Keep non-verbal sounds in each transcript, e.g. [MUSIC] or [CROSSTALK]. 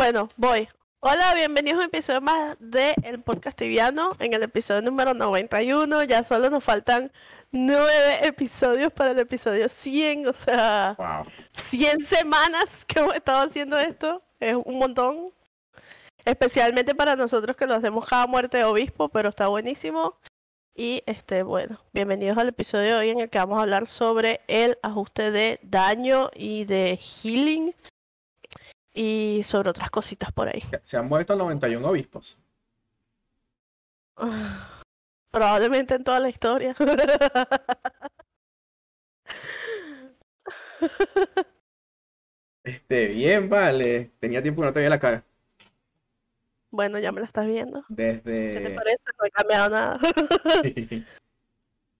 Bueno, voy. Hola, bienvenidos a un episodio más de El Podcast Tibiano, en el episodio número 91. Ya solo nos faltan nueve episodios para el episodio 100, o sea, Wow. 100 semanas que hemos estado haciendo esto. Es un montón. Especialmente para nosotros que lo hacemos cada muerte de obispo, pero está buenísimo. Y este, bueno, bienvenidos al episodio de hoy en el que vamos a hablar sobre el ajuste de daño y de healing y sobre otras cositas por ahí. Se han muerto 91 obispos. [SIGHS] Probablemente en toda la historia. [LAUGHS] Este, bien, vale. Tenía tiempo que no te veía la cara. Bueno, ya me la estás viendo. ¿Qué te Desde. parece? No he cambiado nada. [LAUGHS]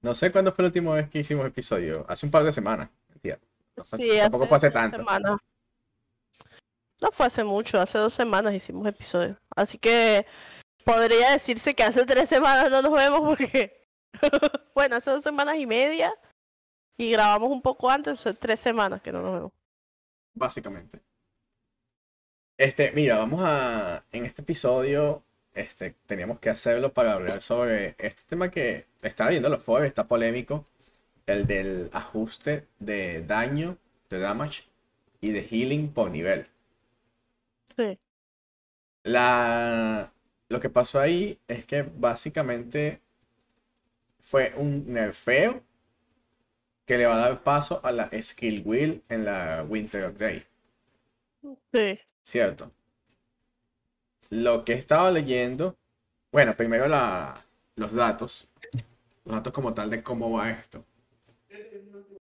No sé cuándo fue la última vez que hicimos episodio. Hace un par de semanas. Mentira. No Sí, tampoco fue hace tanto. semanas. No fue hace mucho, hace dos semanas hicimos episodio. Así que podría decirse que hace tres semanas no nos vemos porque, [LAUGHS] bueno, hace dos semanas y media y grabamos un poco antes, son tres semanas que no nos vemos. Básicamente. Este, mira, vamos a. En este episodio. Este, teníamos que hacerlo para hablar sobre este tema que estaba viendo los foros, está polémico. El del ajuste de daño, de damage y de healing por nivel. Sí, La, lo que pasó ahí es que básicamente fue un nerfeo que le va a dar paso a la skill wheel en la Winter of Day, sí, ¿cierto? Lo que estaba leyendo, bueno, primero la, los datos, los datos como tal de cómo va esto.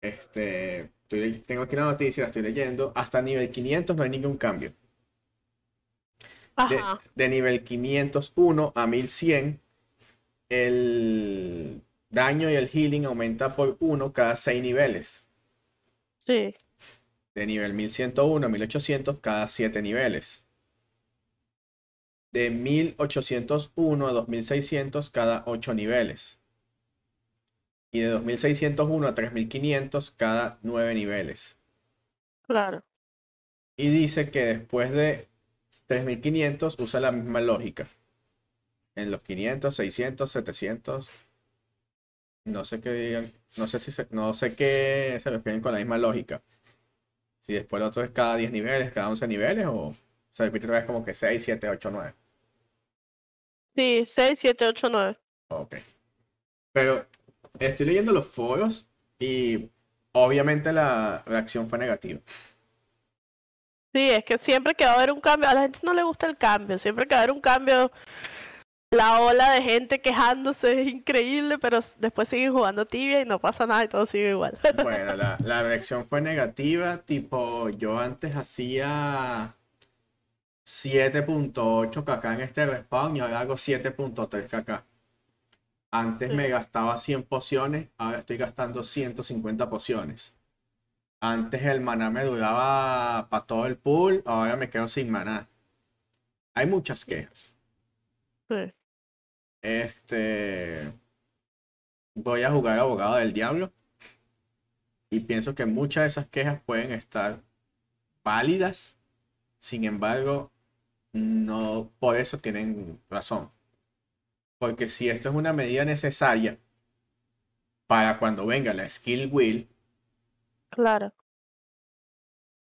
Este, estoy tengo aquí la noticia, la estoy leyendo. Hasta nivel 500 no hay ningún cambio. De, nivel 501 a 1100, el daño y el healing aumenta por 1 cada 6 niveles. sí, De nivel 1101 a 1800 cada 7 niveles. De 1801 a 2600 cada 8 niveles. Y de 2601 a 3500 cada 9 niveles. claro, Y dice que después de 3500 usa la misma lógica. En los 500, 600, 700. No sé qué digan. No sé si se, no sé qué se refieren con la misma lógica. Si después el otro es cada 10 niveles, cada 11 niveles o se repite otra vez como que 6, 7, 8, 9. sí, 6, 7, 8, 9. Ok. Pero estoy leyendo los foros y obviamente la reacción fue negativa. Sí, es que siempre que va a haber un cambio, a la gente no le gusta el cambio, siempre que va a haber un cambio, la ola de gente quejándose es increíble, pero después siguen jugando tibia y no pasa nada y todo sigue igual. [LAUGHS] Bueno, la, la reacción fue negativa, tipo, yo antes hacía 7.8 kk en este respawn y ahora hago 7.3 kk. Antes me gastaba 100 pociones, ahora estoy gastando 150 pociones. Antes el maná me duraba para todo el pool, ahora me quedo sin maná. Hay muchas quejas. Sí. Este. Voy a jugar abogado del diablo. Y pienso que muchas de esas quejas pueden estar válidas. Sin embargo, no por eso tienen razón. Porque si esto es una medida necesaria para cuando venga la skill wheel, Claro,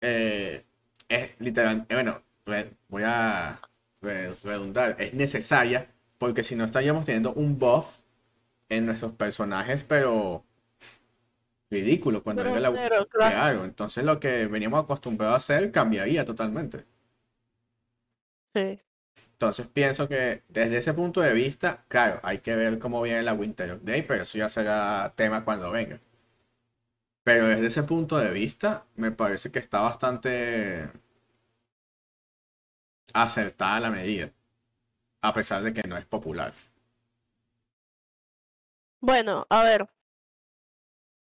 eh, es literal, eh, bueno, voy a re- redundar, es necesaria porque si no estaríamos teniendo un buff en nuestros personajes, pero ridículo cuando pero, venga la pero, Claro, entonces lo que veníamos acostumbrados a hacer cambiaría totalmente. sí, Entonces pienso que desde ese punto de vista, claro, hay que ver cómo viene la Winter of Day, pero eso ya será tema cuando venga. Pero desde ese punto de vista, me parece que está bastante acertada la medida, a pesar de que no es popular. Bueno, a ver,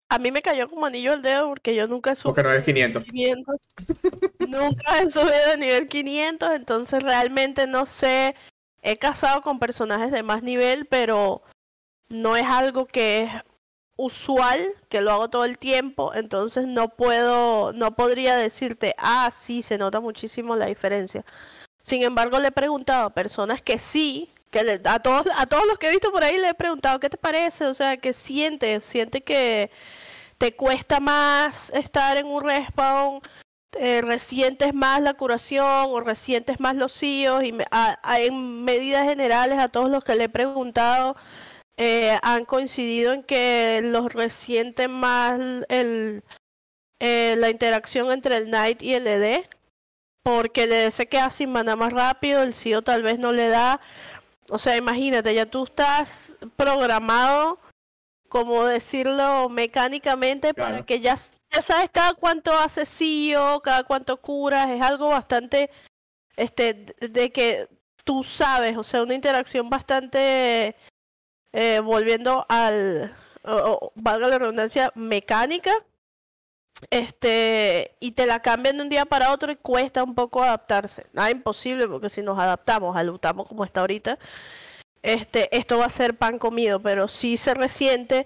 a mí me cayó como anillo al dedo porque yo nunca he Porque no es 500. 500, [LAUGHS] nunca he subido a nivel 500, entonces realmente no sé, he casado con personajes de más nivel, pero no es algo que es usual, que lo hago todo el tiempo, entonces no puedo, no podría decirte, ah, sí, se nota muchísimo la diferencia. Sin embargo, le he preguntado a personas que sí, que le- a todos, a todos los que he visto por ahí le he preguntado, ¿qué te parece? O sea, ¿qué sientes? ¿Sientes que te cuesta más estar en un respawn? Eh, ¿Resientes más la curación o resientes más los CIOs? Y me- a- en medidas generales a todos los que le he preguntado eh, han coincidido en que los resienten más el, eh, la interacción entre el Knight y el ED, porque el ED se queda sin mana más rápido, el CEO tal vez no le da. O sea, imagínate, ya tú estás programado, como decirlo mecánicamente, para que ya, ya sabes cada cuánto hace CEO, cada cuánto curas, es algo bastante, este, de que tú sabes, o sea, una interacción bastante, eh, volviendo al, o- o, valga la redundancia, mecánica, este, y te la cambian de un día para otro y cuesta un poco adaptarse. Nada imposible, porque si nos adaptamos, alutamos como está ahorita, este, esto va a ser pan comido, pero sí se resiente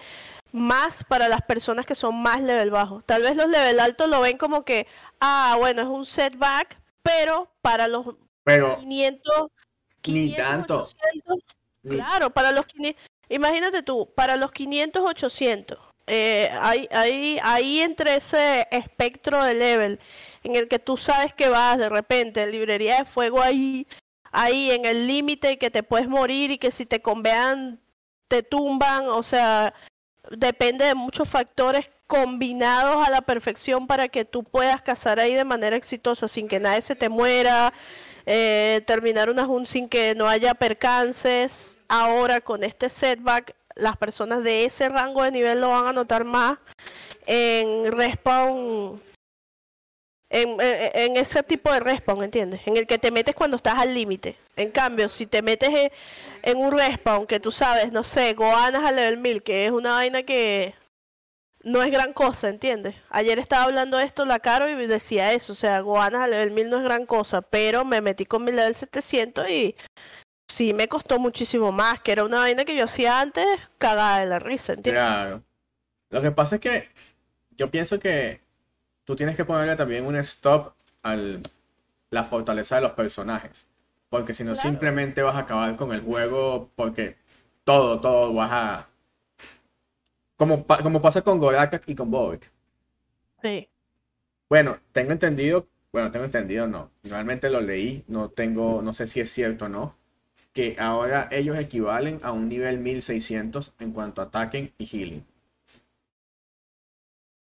más para las personas que son más level bajo. Tal vez los level altos lo ven como que, ah, bueno, es un setback, pero para los Pero 500, Ni 500, tanto. 800, ni- Claro, para los 500, imagínate tú, para los 500, 800, eh, hay, ahí entre ese espectro de level en el que tú sabes que vas de repente, librería de fuego ahí, ahí en el límite y que te puedes morir y que si te convean te tumban, o sea, depende de muchos factores combinados a la perfección para que tú puedas cazar ahí de manera exitosa sin que nadie se te muera, eh, terminar una hunt sin que no haya percances. Ahora con este setback, las personas de ese rango de nivel lo van a notar más en respawn, en, ese tipo de respawn, ¿entiendes? En el que te metes cuando estás al límite. En cambio, si te metes en, un respawn que tú sabes, no sé, Goanas al level 1000, que es una vaina que no es gran cosa, ¿entiendes? Ayer estaba hablando de esto la Caro y decía eso, o sea, Goanas al level 1000 no es gran cosa, pero me metí con mi level 700 y sí me costó muchísimo más, que era una vaina que yo hacía antes cagada de la risa, ¿entiendes? Claro. Lo que pasa es que yo pienso que tú tienes que ponerle también un stop a la fortaleza de los personajes. Porque si no, Claro. simplemente vas a acabar con el juego porque todo, todo vas a... Como, pa- como pasa con Goraka y con Bobek. Sí. Bueno, tengo entendido, bueno, tengo entendido, no. Realmente lo leí, no tengo, no sé si es cierto o no. Que ahora ellos equivalen a un nivel 1600 en cuanto a attacking y healing.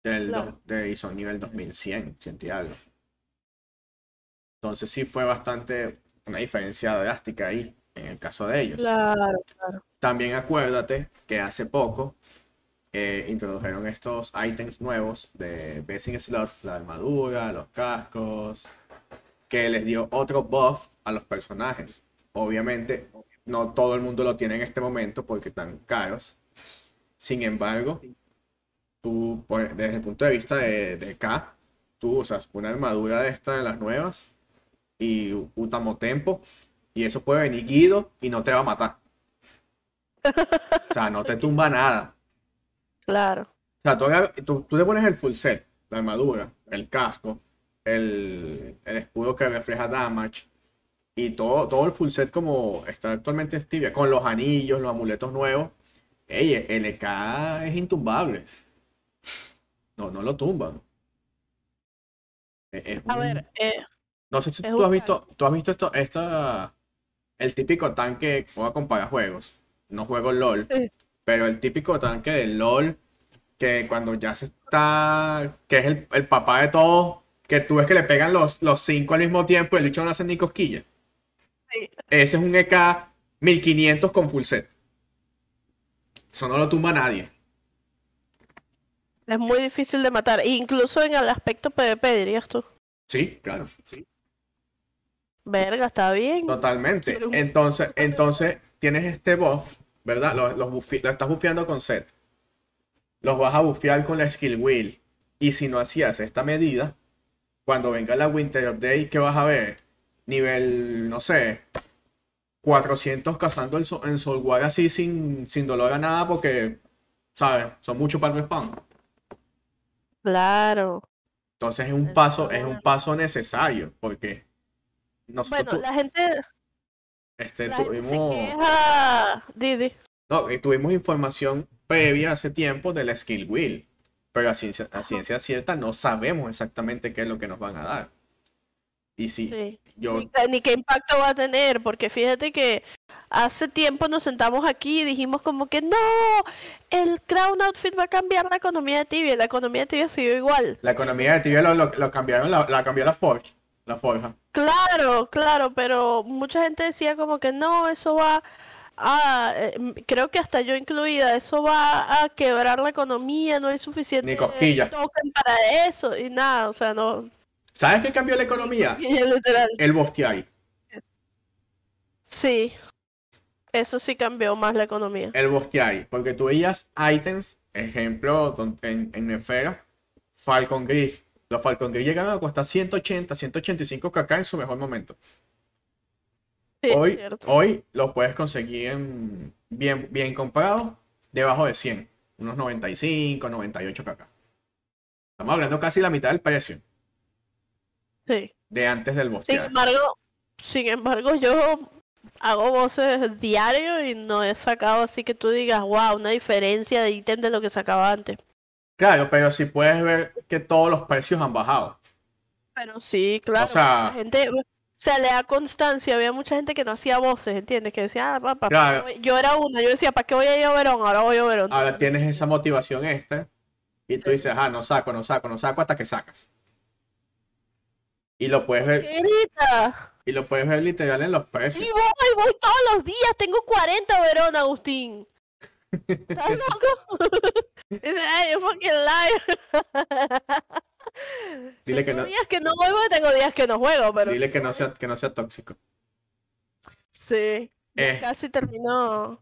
Del Claro. do- de, y son nivel 2100, ciento y algo. Entonces sí fue bastante una diferencia drástica ahí, en el caso de ellos. Claro. También acuérdate que hace poco eh, introdujeron estos ítems nuevos de Basic Slots, la armadura, los cascos, que les dio otro buff a los personajes. Obviamente, no todo el mundo lo tiene en este momento porque están caros. Sin embargo, tú, por- desde el punto de vista de, de K, tú usas una armadura de esta de las nuevas y Utamo Tempo, y eso puede venir Guido y no te va a matar. O sea, no te [LAUGHS] tumba nada. Claro. O sea, tú, tú, tú te pones el full set, la armadura, el casco, el, el escudo que refleja damage y todo, todo el full set como está actualmente Stevia, con los anillos, los amuletos nuevos. Ey, el LK es intumbable. No, no lo tumban. Es- es A un- ver, eh, no sé si tú has visto, tú has visto esto, esta, el típico tanque, voy a comparar juegos, no juego LOL, pero el típico tanque de LOL, que cuando ya se está, que es el, el papá de todos, que tú ves que le pegan los, los cinco al mismo tiempo y el bicho no hace ni cosquilla. Sí. Ese es un EK 1500 con full set. Eso no lo tumba nadie. es muy difícil de matar, incluso en el aspecto PvP, dirías tú. Sí, claro. Verga, está bien. Totalmente. Quiero Entonces, entonces tienes este buff, ¿verdad? Los, los buffi- lo estás bufeando con set. Los vas a bufear con la skill wheel. Y si no hacías esta medida, cuando venga la Winter Update, ¿qué vas a ver? Nivel, no sé, 400 cazando el so- en así sin, sin dolor a nada porque, ¿sabes? Son mucho para el respawn. Claro. Entonces es un paso, es un paso necesario porque nosotros Bueno, la gente, este, la gente se tuvimos, queja, Didi. no, eh, tuvimos información previa hace tiempo de la Skill Wheel, pero a ciencia, a ciencia cierta no sabemos exactamente qué es lo que nos van a dar. Y sí, Sí. yo, Ni, qué- ni qué impacto va a tener, porque fíjate que hace tiempo nos sentamos aquí y dijimos como que no, el Crown Outfit va a cambiar la economía de Tibia, la economía de Tibia siguió igual. la economía de Tibia lo, lo- lo cambiaron, la, la cambió la Forge, la Forja. Claro, claro, pero mucha gente decía como que no, eso va a, eh, creo que hasta yo incluida, eso va a quebrar la economía, no hay suficiente Ni cosquilla. token para eso y nada, o sea, no, ¿Sabes qué cambió la economía? [LAUGHS] literal. El Bostiai. Sí, eso sí cambió más la economía. El Bostiai, porque tú veías items, ejemplo, en, en Nefera, Falcon Griff. Los Falcon Griff llegaron a costar 180, 185 kk en su mejor momento. Sí, Hoy, hoy los puedes conseguir en- bien, bien comprados, debajo de 100, unos 95, 98 kk. Estamos hablando casi la mitad del precio Sí. de antes del Sin Bostiai. embargo, sin embargo, yo hago voces diario y no he sacado así que tú digas, wow, una diferencia de ítem de lo que sacaba antes. Claro, pero si puedes ver que todos los precios han bajado. Pero sí, claro, sea- la gente, o sea, le da constancia, había mucha gente que no hacía voces, ¿entiendes? Que decía, ah, papá, Claro. yo era una, yo decía, ¿para qué voy a ir a Verón? Ahora voy a Verón. Ahora tienes esa motivación esta y tú dices, ah, no saco, no saco, no saco hasta que sacas. Y lo puedes ver, y lo puedes ver literal en los precios. voy, voy todos los días, tengo 40 Verón, Agustín. ¿Estás [LAUGHS] loco? [LAUGHS] Dice, ay, you fucking liar. [LAUGHS] Dile que tengo no, días que no juego y tengo días que no juego, pero dile que no sea, que no sea tóxico. sí. Eh. casi terminó.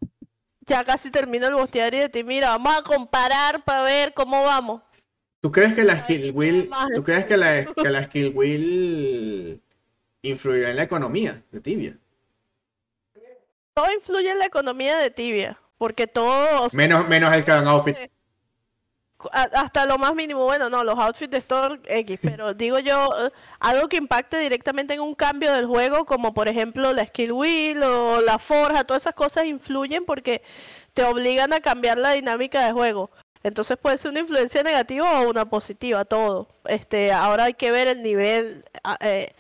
Ya casi terminó el bosteario de ti. Mira, vamos a comparar para ver cómo vamos. ¿Tú crees que la skill wheel, tú crees que la, que la skill wheel influirá en la economía de Tibia? Todo influye en la economía de Tibia. Porque todo, o sea, Menos, menos el Crown Outfit. hasta lo más mínimo, bueno, no, los outfits de Store X, [LAUGHS] pero digo yo, algo que impacte directamente en un cambio del juego, como por ejemplo la skill wheel o la forja, todas esas cosas influyen porque te obligan a cambiar la dinámica de juego. Entonces puede ser una influencia negativa o una positiva, todo. Este, ahora hay que ver el nivel a, eh,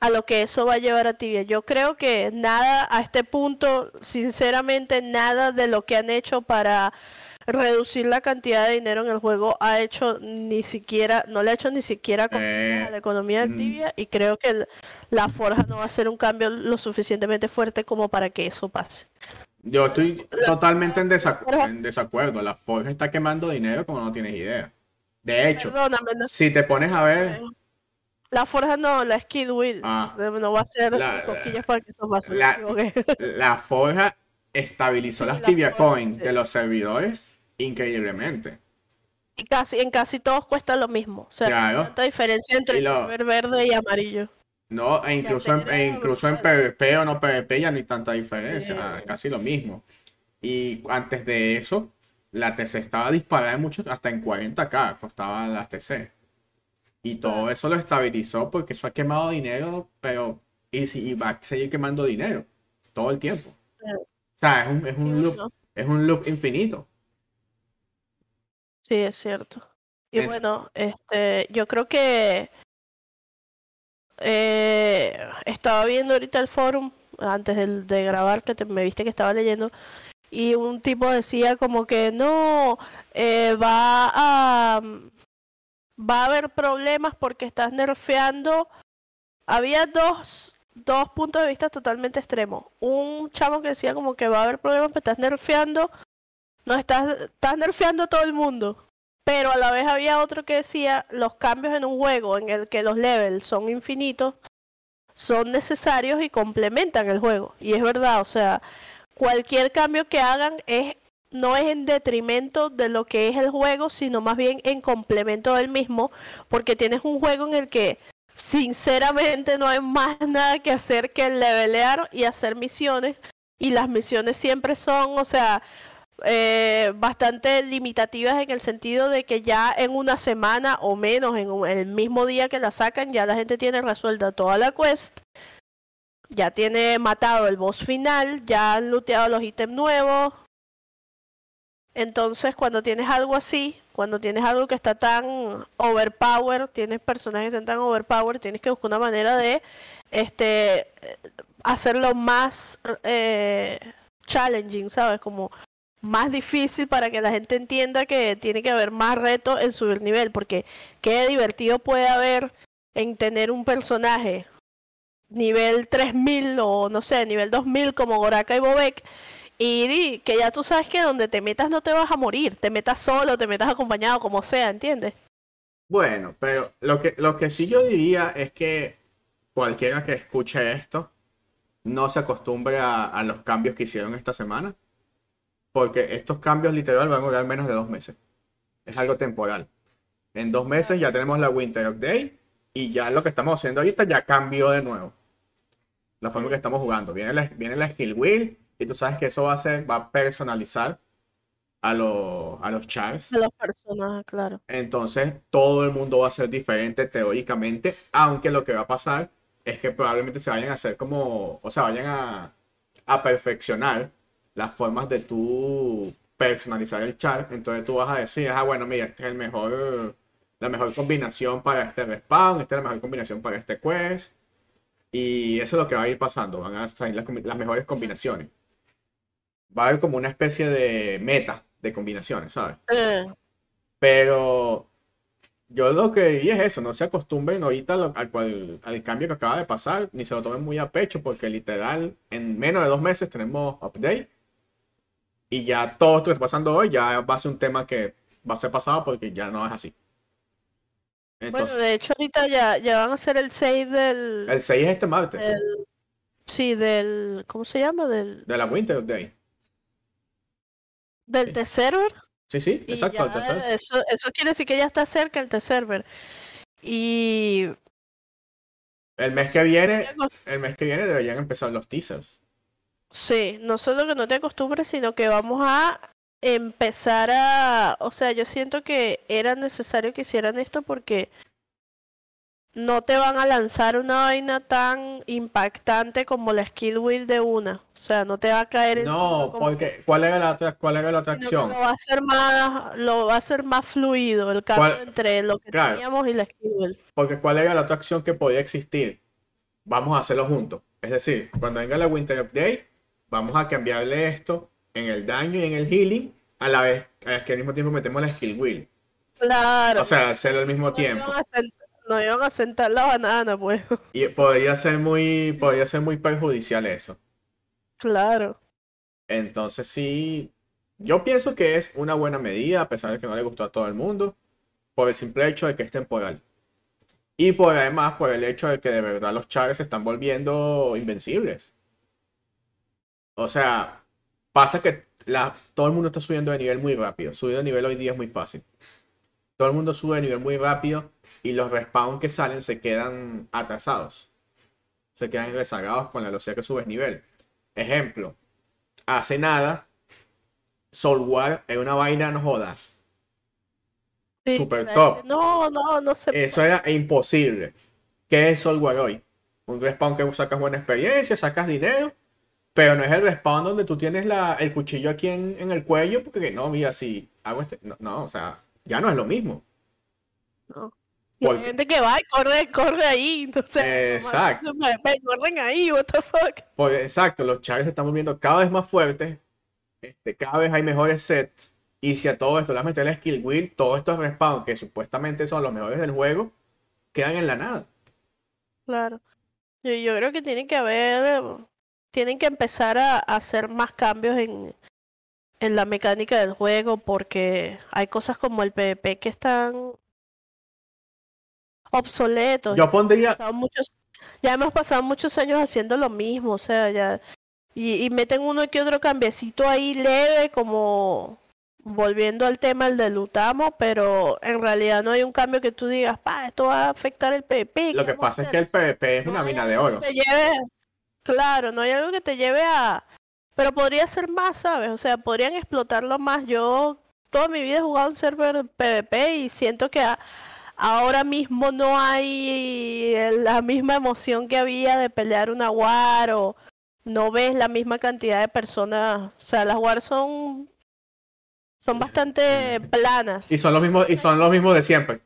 a lo que eso va a llevar a Tibia. Yo creo que nada a este punto, sinceramente, nada de lo que han hecho para reducir la cantidad de dinero en el juego ha hecho ni siquiera, no le ha hecho ni siquiera Eh, a la economía de mm. Tibia y creo que el- la forja no va a ser un cambio lo suficientemente fuerte como para que eso pase. Yo estoy totalmente en, desacu- en desacuerdo. La Forge está quemando dinero como no tienes idea. De hecho, Perdóname, no- si te pones a ver, la forja no, la skill wheel Ah. no va a ser La- para que eso pase. la- [LAUGHS] la Forja estabilizó Sí, las la Tibia Forja, Coins sí. de los servidores increíblemente. Y casi, en casi todos cuesta lo mismo. O sea, no hay Claro. tanta diferencia entre lo- server verde y amarillo. No, e incluso en, e incluso en PvP o no PvP ya no hay tanta diferencia, Sí. casi lo mismo. Y antes de eso, la TC estaba disparada en mucho, hasta en 40k costaban las TC. Y todo eso lo estabilizó porque eso ha quemado dinero, pero y, si, y va a seguir quemando dinero todo el tiempo. O sea, es un, es un loop, es un loop infinito. Sí, es cierto. Y bueno, este, yo creo que eh, estaba viendo ahorita el forum antes de, grabar que te- me viste que estaba leyendo y un tipo decía como que no eh, va a va a haber problemas porque estás nerfeando. Había dos dos puntos de vista totalmente extremos. Un chamo que decía como que va a haber problemas porque estás nerfeando no estás, estás nerfeando a todo el mundo. Pero a la vez había otro que decía los cambios en un juego en el que los levels son infinitos son necesarios y complementan el juego. Y es verdad, o sea, cualquier cambio que hagan es no es en detrimento de lo que es el juego, sino más bien en complemento del mismo, porque tienes un juego en el que sinceramente no hay más nada que hacer que levelear y hacer misiones y las misiones siempre son, o sea, eh, bastante limitativas en el sentido de que ya en una semana o menos, en un- el mismo día que la sacan, ya la gente tiene resuelta toda la quest ya tiene matado el boss final, ya han looteado los ítems nuevos. Entonces, cuando tienes algo así, cuando tienes algo que está tan overpower, tienes personajes que están tan overpower, tienes que buscar una manera de este hacerlo más eh, challenging, ¿sabes? Como más difícil para que la gente entienda que tiene que haber más reto en subir nivel, porque qué divertido puede haber en tener un personaje nivel 3000 o no sé, nivel 2000 como Goraka y Bobek y que ya tú sabes que donde te metas no te vas a morir, te metas solo, te metas acompañado, como sea, ¿entiendes? Bueno, pero lo que, lo que sí yo diría es que cualquiera que escuche esto no se acostumbre a, los cambios que hicieron esta semana, porque estos cambios literal van a durar menos de dos meses. Es algo temporal. En dos meses ya tenemos la Winter Day y ya lo que estamos haciendo ahorita ya cambió de nuevo. La forma que estamos jugando. Viene la, viene la skill wheel y tú sabes que eso va a ser, va a personalizar a, los, a los chars. A los personajes, claro. Entonces, todo el mundo va a ser diferente teóricamente, aunque lo que va a pasar es que probablemente se vayan a hacer como, o sea, vayan a, a perfeccionar las formas de tú personalizar el char. Entonces tú vas a decir, ah, bueno, mira, este es el mejor, la mejor combinación para este respawn, esta es la mejor combinación para este quest. Y eso es lo que va a ir pasando, van a salir las, las mejores combinaciones va a haber como una especie de meta de combinaciones, ¿sabes? Eh. Pero yo lo que diría es eso, no se acostumbren ahorita al, al cambio que acaba de pasar, ni se lo tomen muy a pecho, porque literal en menos de dos meses tenemos update. Y ya todo esto que está pasando hoy ya va a ser un tema que va a ser pasado porque ya no es así. bueno, de hecho ahorita ya, ya van a hacer el save del... El save es este martes. sí, del... ¿Cómo se llama? Del... De la Winter Day. ¿Del sí. server Sí, sí, exacto, el Eso, eso quiere decir que ya está cerca el server Y. El mes que viene, el mes que viene deberían empezar los teasers. Sí, no solo que no te acostumbres, sino que vamos a empezar a. O sea, yo siento que era necesario que hicieran esto porque no te van a lanzar una vaina tan impactante como la skill wheel de una. O sea, no te va a caer en No, porque ¿cuál era la cuál era la atracción? Lo va a hacer más lo va a hacer más fluido el cambio entre lo que teníamos y la skill wheel. Porque ¿cuál era la atracción que podía existir? Vamos a hacerlo juntos. Es decir, cuando venga la Winter Update, vamos a cambiarle esto en el daño y en el healing a la vez que al mismo tiempo metemos la skill wheel. Claro. O sea, hacerlo al mismo tiempo no iban a sentar la banana, pues. [LAUGHS] Y podría ser muy, podría ser muy perjudicial eso. Claro. Entonces sí, yo pienso que es una buena medida, a pesar de que no le gustó a todo el mundo, por el simple hecho de que es temporal. Y por además por el hecho de que de verdad los chars se están volviendo invencibles. O sea, pasa que la, todo el mundo está subiendo de nivel muy rápido. Subir de nivel hoy día es muy fácil todo el mundo sube de nivel muy rápido y los respawns que salen se quedan atrasados. Se quedan rezagados con la velocidad que subes nivel. Ejemplo, hace nada, Soul es una vaina, no jodas. Super top. No, no, no se Eso era imposible. ¿Qué es Soul hoy? Un respawn que sacas buena experiencia, sacas dinero, pero no es el respawn donde tú tienes la, el cuchillo aquí en, en el cuello, porque no, mira, si hago este. No, no, o sea, ya no es lo mismo. No. Y hay gente que va y corre, corre ahí. Entonces, exacto. corren ahí, what the fuck. Porque, exacto, los chaves se están volviendo cada vez más fuertes. Este, cada vez hay mejores sets. Y si a todo esto le meter la skill wheel, todos estos respawns que supuestamente son los mejores del juego, quedan en la nada. Claro. Yo, yo creo que tienen que haber. Tienen que empezar a hacer más cambios en, en la mecánica del juego porque hay cosas como el PvP que están obsoletos. Yo pondría... Muchos, ya hemos pasado muchos años haciendo lo mismo, o sea, ya... Y, meten uno que otro cambiecito ahí leve como volviendo al tema el del Lutamo, pero en realidad no hay un cambio que tú digas, pa, esto va a afectar el PvP. Lo que pasa es que el PvP es una mina de oro. Claro, no hay algo que te lleve a, pero podría ser más, ¿sabes? O sea, podrían explotarlo más. Yo toda mi vida he jugado un server PvP y siento que ahora mismo no hay la misma emoción que había de pelear una war o no ves la misma cantidad de personas. O sea, las war son son bastante planas. Y son los mismos y son los mismos de siempre.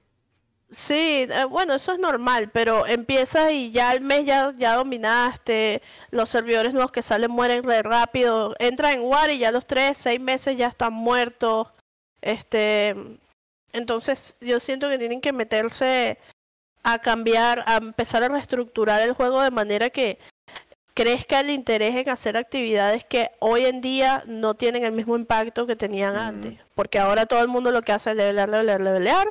Sí, eh, bueno, eso es normal, pero empiezas y ya al mes ya, ya dominaste, los servidores nuevos que salen mueren re rápido, entra en War y ya los tres, seis meses ya están muertos. Este, entonces yo siento que tienen que meterse a cambiar, a empezar a reestructurar el juego de manera que crezca el interés en hacer actividades que hoy en día no tienen el mismo impacto que tenían antes. Porque ahora todo el mundo lo que hace es levelear, levelear, levelear.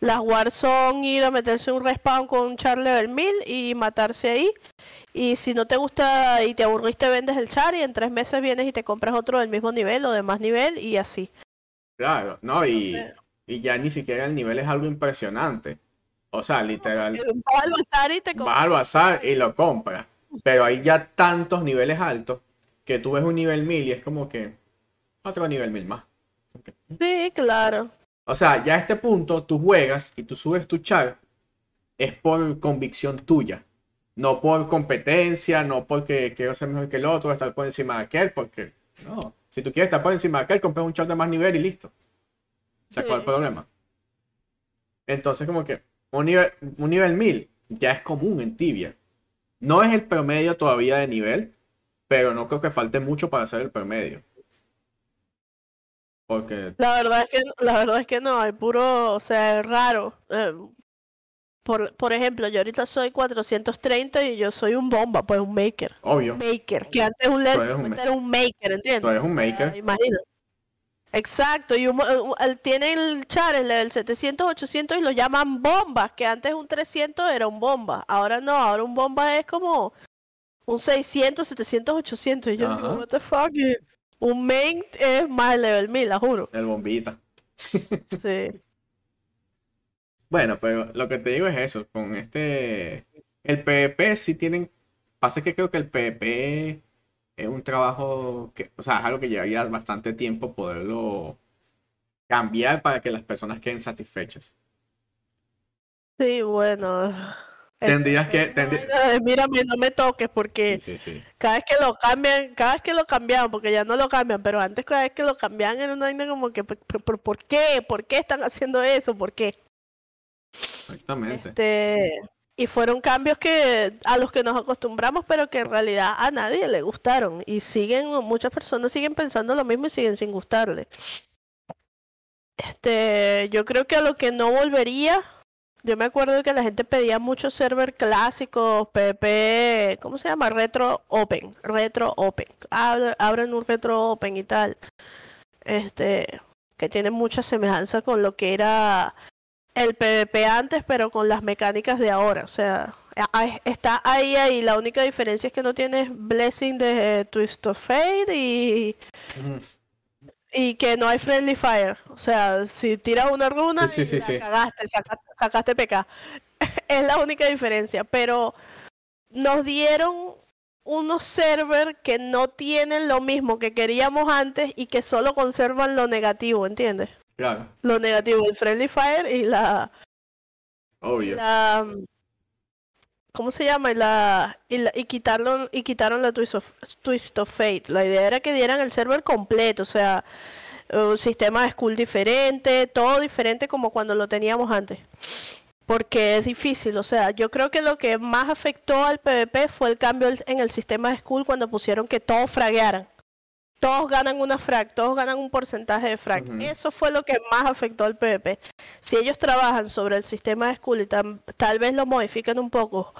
Las wars son ir a meterse un respawn con un char level 1000 y matarse ahí. Y si no te gusta y te aburriste, vendes el char y en tres meses vienes y te compras otro del mismo nivel o de más nivel y así. Claro, no, y, y ya ni siquiera el nivel es algo impresionante. O sea, literal. Vas al bazar y te Vas al bazar y lo compras. Pero hay ya tantos niveles altos que tú ves un nivel 1000 y es como que otro nivel 1000 más. Sí, claro. O sea, ya a este punto tú juegas y tú subes tu char es por convicción tuya. No por competencia, no porque quiero ser mejor que el otro, estar por encima de aquel, porque no. Si tú quieres estar por encima de aquel, compras un char de más nivel y listo. Se acabó el problema. Entonces, como que un nivel, un nivel 1000 ya es común en tibia. No es el promedio todavía de nivel, pero no creo que falte mucho para ser el promedio. Porque... La verdad es que la verdad es que no, hay puro, o sea, es raro. Eh, por, por ejemplo, yo ahorita soy 430 y yo soy un bomba, pues un maker. Obvio. maker, que antes un, era un maker, ¿entiendes? Tú eres un maker. imagínate. Exacto, y tiene el char, el level 700, 800 y lo llaman bombas, que antes un 300 era un bomba, ahora no, ahora un bomba es como un 600, 700, 800 y yo digo, what the fuck, un main es más el level 1000, la juro. El bombita. [LAUGHS] sí. Bueno, pero lo que te digo es eso, con este, el PvP sí tienen, pasa que creo que el PvP es un trabajo que, o sea, es algo que llevaría bastante tiempo poderlo cambiar para que las personas queden satisfechas. Sí, bueno. Tendrías que. Mírame, no me toques porque cada vez que lo cambian, cada vez que lo cambian, porque ya no lo cambian, pero antes cada vez que lo cambian era una vaina como que, ¿por, por, qué? ¿Por qué están haciendo eso? ¿Por qué? Exactamente. Este, y fueron cambios que a los que nos acostumbramos, pero que en realidad a nadie le gustaron. Y siguen, muchas personas siguen pensando lo mismo y siguen sin gustarle. Este, yo creo que a lo que no volvería, yo me acuerdo que la gente pedía muchos server clásicos, PP, ¿cómo se llama? Retro Open, Retro Open. Abren un Retro Open y tal. Este, que tiene mucha semejanza con lo que era el PvP antes, pero con las mecánicas de ahora. O sea, está ahí, ahí. La única diferencia es que no tienes Blessing de Twist of Fate y. Y que no hay Friendly Fire. O sea, si tiras una runa, sí, sí, y cagaste, sacaste, PK. [LAUGHS] es la única diferencia. Pero nos dieron unos servers que no tienen lo mismo que queríamos antes y que solo conservan lo negativo, ¿entiendes? Claro. Lo negativo, el Friendly Fire y la. Obvio. La, ¿Cómo se llama? Y, la, quitaron la twist of, twist of Fate. La idea era que dieran el server completo, o sea, un sistema de school diferente, todo diferente como cuando lo teníamos antes. Porque es difícil, o sea, yo creo que lo que más afectó al PvP fue el cambio en el sistema de school cuando pusieron que todos fraguearan todos ganan una frag, todos ganan un porcentaje de frag. Eso fue lo que más afectó al PvP. Si ellos trabajan sobre el sistema de school y tal vez lo modifican un poco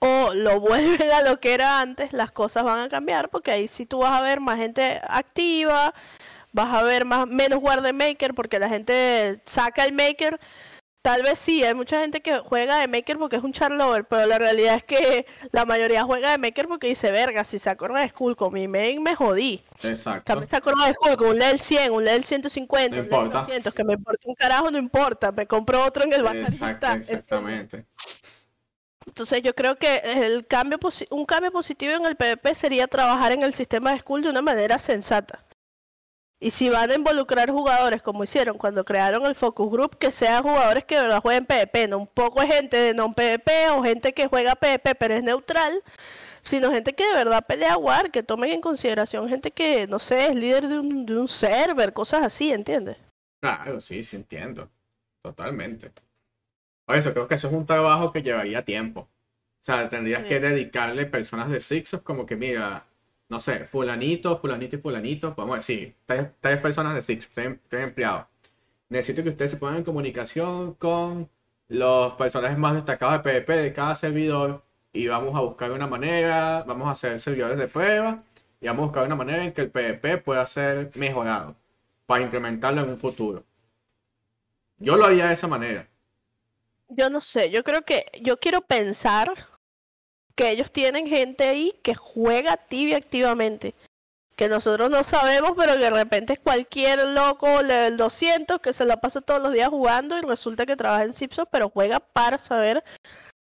o lo [LAUGHS] vuelven a lo que era antes, las cosas van a cambiar porque ahí sí tú vas a ver más gente activa, vas a ver más menos maker porque la gente saca el maker Tal vez sí, hay mucha gente que juega de Maker porque es un charlover, pero la realidad es que la mayoría juega de Maker porque dice, verga, si se acuerda de Skull con mi main me jodí. Exacto. También se acuerda de Skull con un level 100, un level 150, un level 200, que me importa un carajo, no importa, me compro otro en el bazar. Exacto, exactamente. Entonces yo creo que el cambio un cambio positivo en el PvP sería trabajar en el sistema de Skull de una manera sensata. Y si van a involucrar jugadores como hicieron cuando crearon el Focus Group, que sean jugadores que de verdad jueguen PvP, no un poco de gente de non PvP o gente que juega PvP pero es neutral, sino gente que de verdad pelea War, que tomen en consideración gente que, no sé, es líder de un, de un server, cosas así, ¿entiendes? Claro, sí, sí entiendo. Totalmente. Por eso creo que eso es un trabajo que llevaría tiempo. O sea, tendrías Sí. que dedicarle personas de Sixos como que, mira, no sé, fulanito, fulanito y fulanito, vamos a decir, tres, tres personas de Six, tres, tres empleados. Necesito que ustedes se pongan en comunicación con los personajes más destacados de PvP de cada servidor y vamos a buscar una manera, vamos a hacer servidores de prueba y vamos a buscar una manera en que el PvP pueda ser mejorado para implementarlo en un futuro. Yo lo haría de esa manera. Yo no sé, yo creo que, yo quiero pensar que ellos tienen gente ahí que juega tibia activamente. Que nosotros no sabemos, pero que de repente es cualquier loco level 200 que se la pasa todos los días jugando y resulta que trabaja en Zipso, pero juega para saber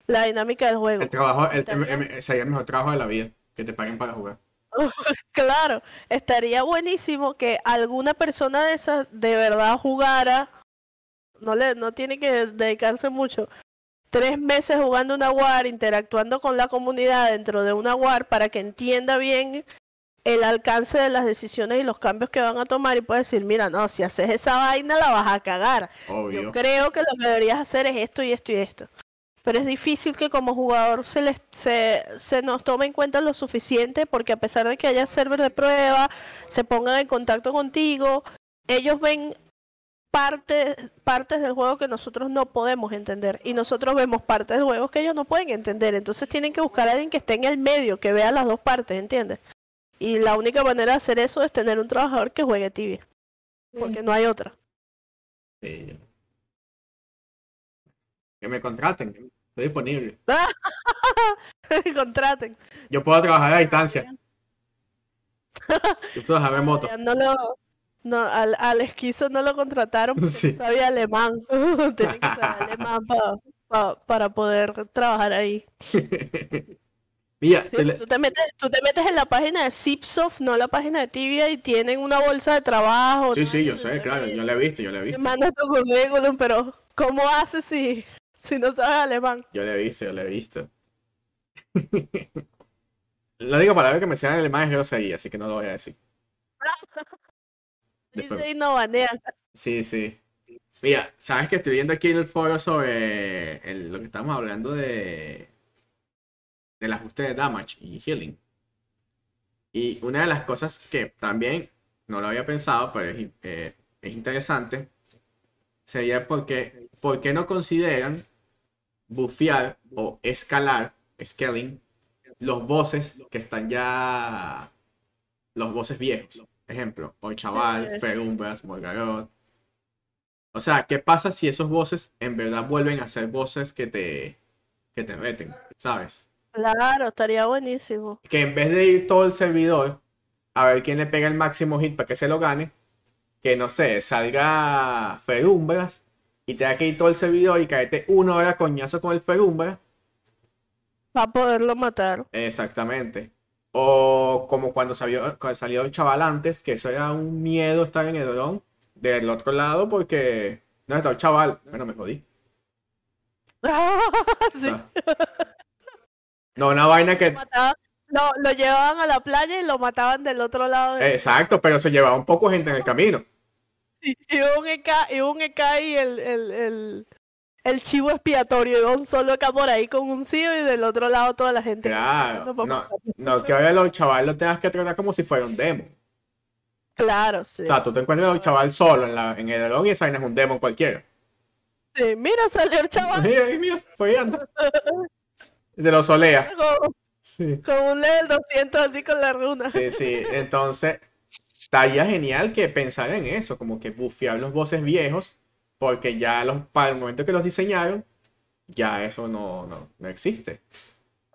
la dinámica del juego. El trabajo, el- el- el- sería el mejor trabajo de la vida, que te paguen para jugar. [LAUGHS] Claro, estaría buenísimo que alguna persona de esas de verdad jugara. No le, no tiene que dedicarse mucho. Tres meses jugando una WAR, interactuando con la comunidad dentro de una WAR para que entienda bien el alcance de las decisiones y los cambios que van a tomar y puede decir, mira, no, si haces esa vaina la vas a cagar. Obvio. Yo creo que lo que deberías hacer es esto y esto y esto. Pero es difícil que como jugador se, les, se, se nos tome en cuenta lo suficiente porque a pesar de que haya server de prueba, se pongan en contacto contigo, ellos ven parte, partes del juego que nosotros no podemos entender y nosotros vemos partes del juego que ellos no pueden entender. Entonces tienen que buscar a alguien que esté en el medio, que vea las dos partes, ¿entiendes? Y la única manera de hacer eso es tener un trabajador que juegue tibia, porque no hay otra. Sí. Que me contraten, estoy disponible. [LAUGHS] Contraten. Yo puedo trabajar a distancia. [LAUGHS] Yo puedo trabajar remoto. Ya No lo, no, al, al esquizo no lo contrataron porque Sí. no sabía alemán. [LAUGHS] Tiene que saber alemán pa- pa- para poder trabajar ahí. [LAUGHS] Mira, Sí, te le- tú, te metes, tú te metes en la página de Zipsoft, no la página de Tibia, y tienen una bolsa de trabajo. sí, ¿no? sí, yo sé, te- claro, yo lo he visto, yo lo he te visto. mandas tu currículum, pero ¿cómo haces si, si no sabes alemán? Yo lo he visto, yo lo he visto. [LAUGHS] La única palabra que me sea en alemán es grosería, así que no lo voy a decir. Después- Dice. Sí, sí. Mira, sabes que estoy viendo aquí en el foro sobre el- lo que estamos hablando de del ajuste de damage y healing. Y una de las cosas que también no lo había pensado, pero es, eh, es interesante, sería porque, ¿por qué no consideran bufear o escalar, scaling, los bosses que están ya, los bosses viejos? Ejemplo, Chaval, Eh. Ferumbras, Morgarot. O sea, ¿qué pasa si esos bosses en verdad vuelven a ser bosses que te, que te reten? ¿Sabes? Claro, estaría buenísimo. que en vez de ir todo el servidor a ver quién le pega el máximo hit para que se lo gane, que no sé, salga Ferumbras y tenga que ir todo el servidor y caerte una hora coñazo con el Ferumbras. Para poderlo matar. Exactamente. O como cuando salió, cuando salió el chaval antes, que eso era un miedo estar en el dron del otro lado porque no está el chaval. Bueno, me jodí. [LAUGHS] Sí. Ah. No, una vaina que. mataban- lo, llevaban a la playa y lo mataban del otro lado. de- Exacto, pero se llevaba un poco gente en el camino. [LAUGHS] Y un EK, y un EK y el, el, el, el chivo expiatorio. Y un solo EK por ahí con un CEO y del otro lado toda la gente. Claro. No, No, no que ahora los chavales lo tengas que tratar como si fuera un demo. Claro, sí. O sea, tú te encuentras a los chaval solo en, la, en el dron y esa vaina es un demo cualquiera. Sí, Mira, salió el chaval Mira, ahí, mira, fue anda. Se lo solea. [LAUGHS] con, Sí. con un level 200 así con la runa. Sí, sí. Entonces, estaría genial que pensar en eso, como que bufear los bosses viejos, porque ya los, para el momento que los diseñaron, ya eso no, no, no existe.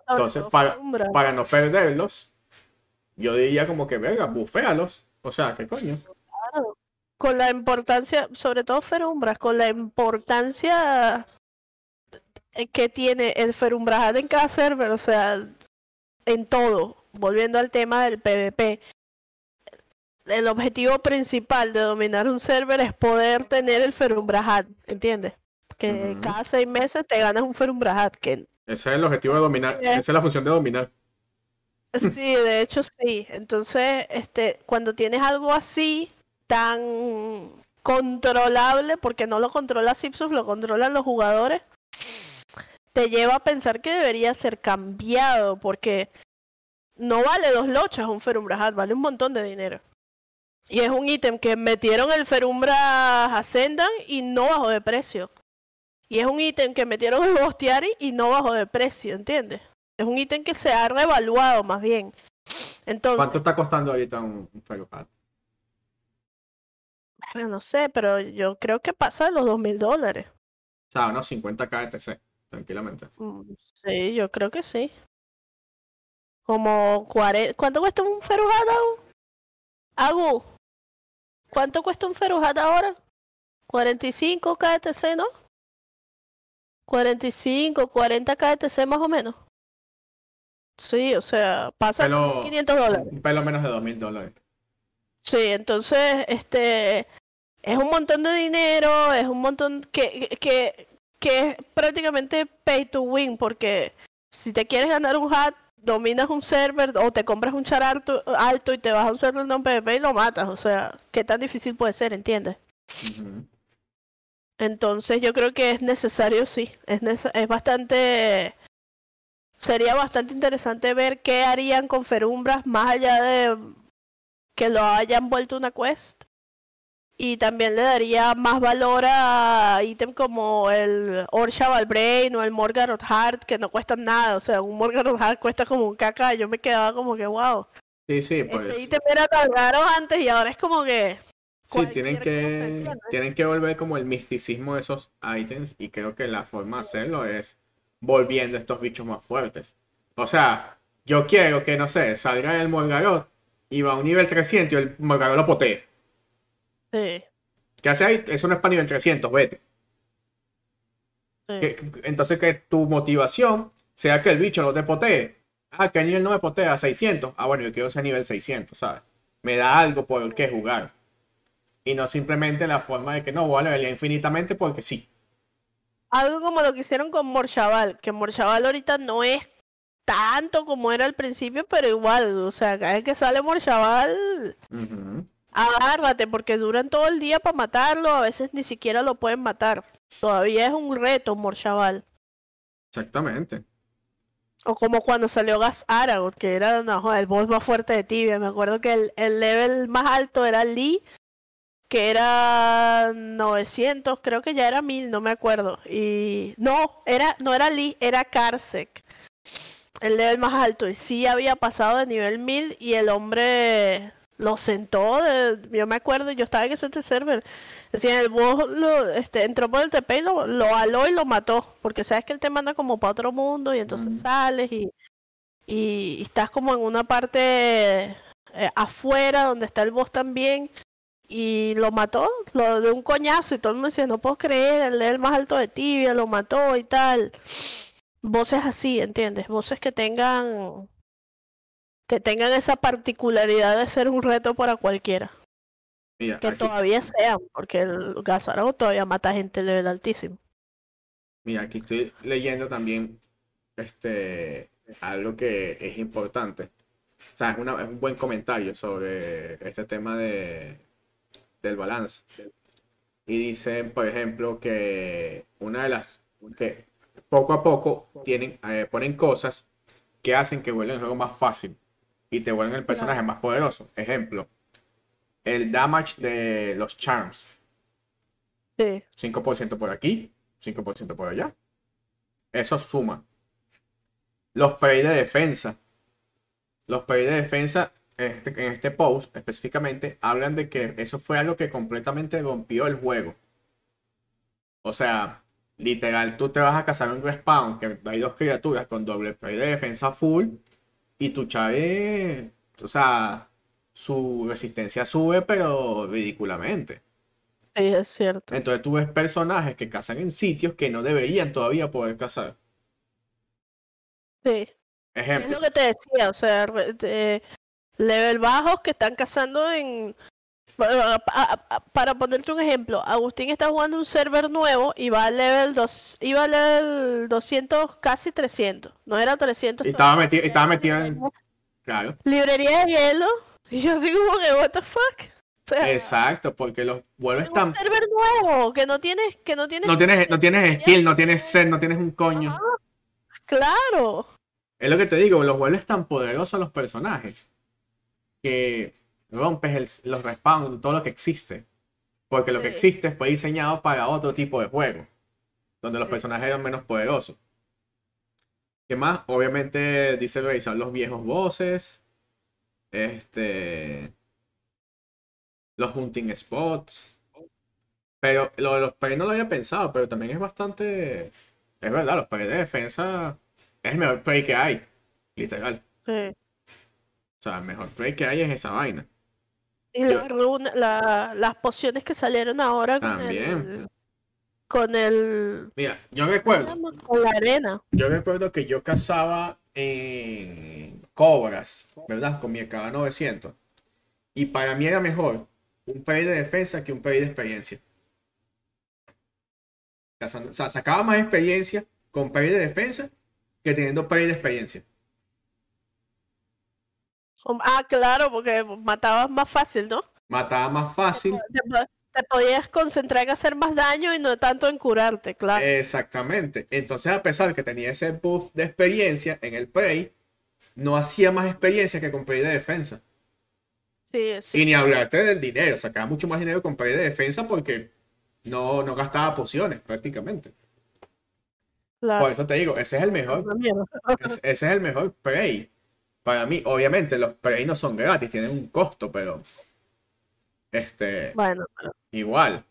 Entonces, para, para no perderlos, yo diría como que, venga, buféalos. O sea, ¿qué coño? Claro. Con la importancia, sobre todo Ferumbras, con la importancia que tiene el Ferumbrajat en cada server, o sea, en todo, volviendo al tema del PvP. El objetivo principal de dominar un server es poder tener el Ferumbrahat, ¿entiendes? Que cada seis meses te ganas un Ferumbrahat, que Ese es el objetivo de dominar. Bien. Esa es la función de dominar. sí, de hecho sí. Entonces, este, cuando tienes algo así tan controlable, porque no lo controla Sipsus, lo controlan los jugadores, te lleva a pensar que debería ser cambiado, porque no vale dos lochas un Ferumbrahat, vale un montón de dinero. Y es un ítem que metieron el Ferumbra Ascendan y no bajó de precio. Y es un ítem que metieron el Bostiari y no bajó de precio, ¿entiendes? Es un ítem que se ha revaluado más bien. Entonces, ¿Cuánto está costando ahorita un, un Hat? bueno, no sé, pero yo creo que pasa de los dos mil dólares. O sea, unos 50k ETC, tranquilamente. Mm, Sí, yo creo que sí. Como 40... ¿Cuánto cuesta un Ferujat, Agu? Agu, ¿cuánto cuesta un Ferujat ahora? 45 KTC, ¿no? 45, 40 KTC más o menos. Sí, o sea, pasa Pero 500 dólares. un pelo menos de 2000 dólares. Sí, entonces, este, es un montón de dinero, es un montón que, que, que es prácticamente pay to win, porque si te quieres ganar un hat, dominas un server o te compras un char alto, alto y te vas a un server non PvP y lo matas, o sea, qué tan difícil puede ser, ¿entiendes? Entonces yo creo que es necesario, sí, es, nece- es bastante, sería bastante interesante ver qué harían con Ferumbras más allá de que lo hayan vuelto una quest. Y también le daría más valor a ítems como el Orsha Brain o el Morgaroth Heart, que no cuestan nada. O sea, un Morgaroth Heart cuesta como un caca. Yo me quedaba como que, wow. Sí, sí, Ese pues. ítem era tan raro antes y ahora es como que. Sí, tienen que, tienen que volver como el misticismo de esos ítems y creo que la forma de hacerlo es volviendo estos bichos más fuertes. O sea, yo quiero que, no sé, salga el Morgarot y va a un nivel 300 y el Morgarot lo potee. Sí, ¿Qué hace ahí? Eso no es para nivel 300, vete. sí. Que- que- entonces que tu motivación sea que el bicho no te potee. Ah, ¿qué nivel no me potea? 600. Ah, bueno, yo quiero ese nivel 600, ¿sabes? Me da algo por el que jugar. Y no simplemente la forma de que no voy a infinitamente porque sí. Algo como lo que hicieron con Morchaval, que Morchaval ahorita no es tanto como era al principio, pero igual, o sea, cada vez que sale Morchaval. Agárrate, porque duran todo el día para matarlo, a veces ni siquiera lo pueden matar. Todavía es un reto Morchaval. Exactamente. O como cuando salió Gas Aragorn, que era no, el boss más fuerte de Tibia. Me acuerdo que el, el level más alto era Lee, que era 900, creo que ya era 1000, no me acuerdo. Y no, era no era Lee, era Karsek. El level más alto. Y sí había pasado de nivel 1000 y el hombre lo sentó. de- yo me acuerdo, yo estaba en ese server. Decían, el boss lo, este, entró por el TP y lo, lo aló y lo mató. Porque sabes que él te manda como para otro mundo y entonces Mm. sales y, y, y estás como en una parte eh, afuera donde está el boss también. Y lo mató, lo de un coñazo y todo el mundo decía, no puedo creer, el más alto de tibia lo mató y tal. Voces así, ¿entiendes? Voces que tengan que tengan esa particularidad de ser un reto para cualquiera. Mira, Que aquí, todavía sean, porque el Gazarago todavía mata gente de level altísimo. mira, aquí estoy leyendo también este algo que es importante. O sea, es, una- es un buen comentario sobre este tema de, del balance. Y dicen, por ejemplo, que una de las que poco a poco tienen, eh, ponen cosas que hacen que vuelvan el juego más fácil y te vuelven el personaje más poderoso. Ejemplo, el damage de los charms. Sí, 5% por aquí, 5% por allá. Eso suma. Los PI de defensa. Los PI de defensa este- en este post específicamente hablan de que eso fue algo que completamente rompió el juego. O sea, literal, tú te vas a cazar un respawn que hay dos criaturas con doble PI de defensa full y tu chave, o sea, su resistencia sube pero ridículamente. sí, es cierto. Entonces tú ves personajes que cazan en sitios que no deberían todavía poder cazar. Sí. Es Ejemplo, lo que te decía, o sea, te- level bajos que están cazando en... Para, ponerte un ejemplo, Agustín está jugando un server nuevo y va al level 2, iba al level 200, casi 300. No era 300. Y estaba metido, y estaba metido en. Claro. Librería de hielo. Y yo así como que, what the fuck. O sea, Exacto, porque los vuelves es un tan. server nuevo, que no tienes, que no tienes... No tienes, no tienes skill, no tienes set, no tienes un coño. Claro. Es lo que te digo, los vuelves tan poderosos a los personajes que rompes el- los respawn, todo lo que existe. Porque lo que existe fue diseñado para otro tipo de juego, donde los personajes eran menos poderosos. ¿Qué más? Obviamente dice revisar los viejos bosses, este, los hunting spots. Pero lo de los Prey no lo había pensado, pero también es bastante, es verdad, los Prey de defensa es el mejor Prey que hay, literal. Sí. O sea, el mejor Prey que hay es esa vaina. Y la runa- la- las pociones que salieron ahora con También. el... Con el... Mira, yo ¿cómo se recuerdo? Con la arena. yo recuerdo que yo cazaba en cobras, ¿verdad? Con mi AK-900. Y para mí era mejor un Prey de defensa que un Prey de experiencia. Cazando- o sea, sacaba más experiencia con Prey de defensa que teniendo Prey de experiencia. Ah, claro, porque matabas más fácil, ¿no? Mataba más fácil. Te, po- te podías concentrar en hacer más daño y no tanto en curarte, claro. Exactamente. Entonces, a pesar que tenía ese buff de experiencia en el Prey, no hacía más experiencia que con Prey de defensa. Sí, sí. Y ni hablarte del dinero, sacaba mucho más dinero con Prey de defensa porque no, no gastaba pociones prácticamente. claro. Por eso te digo, ese es el mejor, ese, ese es el mejor Prey. Para mí, obviamente, los Prey no son gratis, tienen un costo, pero este, Bueno, pero igual.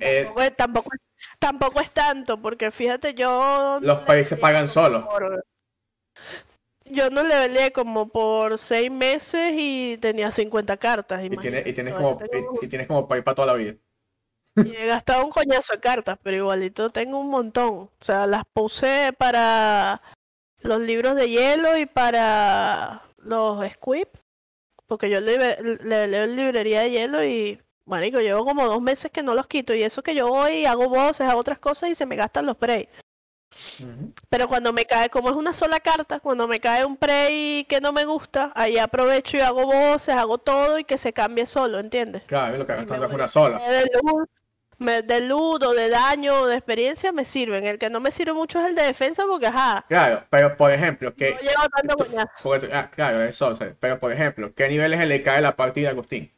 Eh, tampoco, es- tampoco, tampoco es tanto, porque fíjate, yo... los no Prey se leveleé pagan solos. por- Yo no leveleé como por seis meses y tenía 50 cartas, Y, tiene- y tienes como, tengo- y, y tienes como Prey para toda la vida. Y he gastado un coñazo de cartas, pero igualito tengo un montón. O sea, las puse para los libros de hielo y para los squib. Porque yo le, le leo en librería de hielo y, marico, llevo como dos meses que no los quito. Y eso que yo voy y hago voces, hago otras cosas y se me gastan los prey. Pero cuando me cae, como es una sola carta, cuando me cae un prey que no me gusta, ahí aprovecho y hago voces, hago todo y que se cambie solo, ¿entiendes? Claro, lo que gastando es una sola. de luz, me- de luz o de daño o de experiencia me sirven. El que no me sirve mucho es el de defensa porque, ajá, Claro, pero por ejemplo, que. no llevo tanto tú- porque ah, claro, eso, o sea, pero por ejemplo, ¿qué nivel es el de cae la partida, Agustín?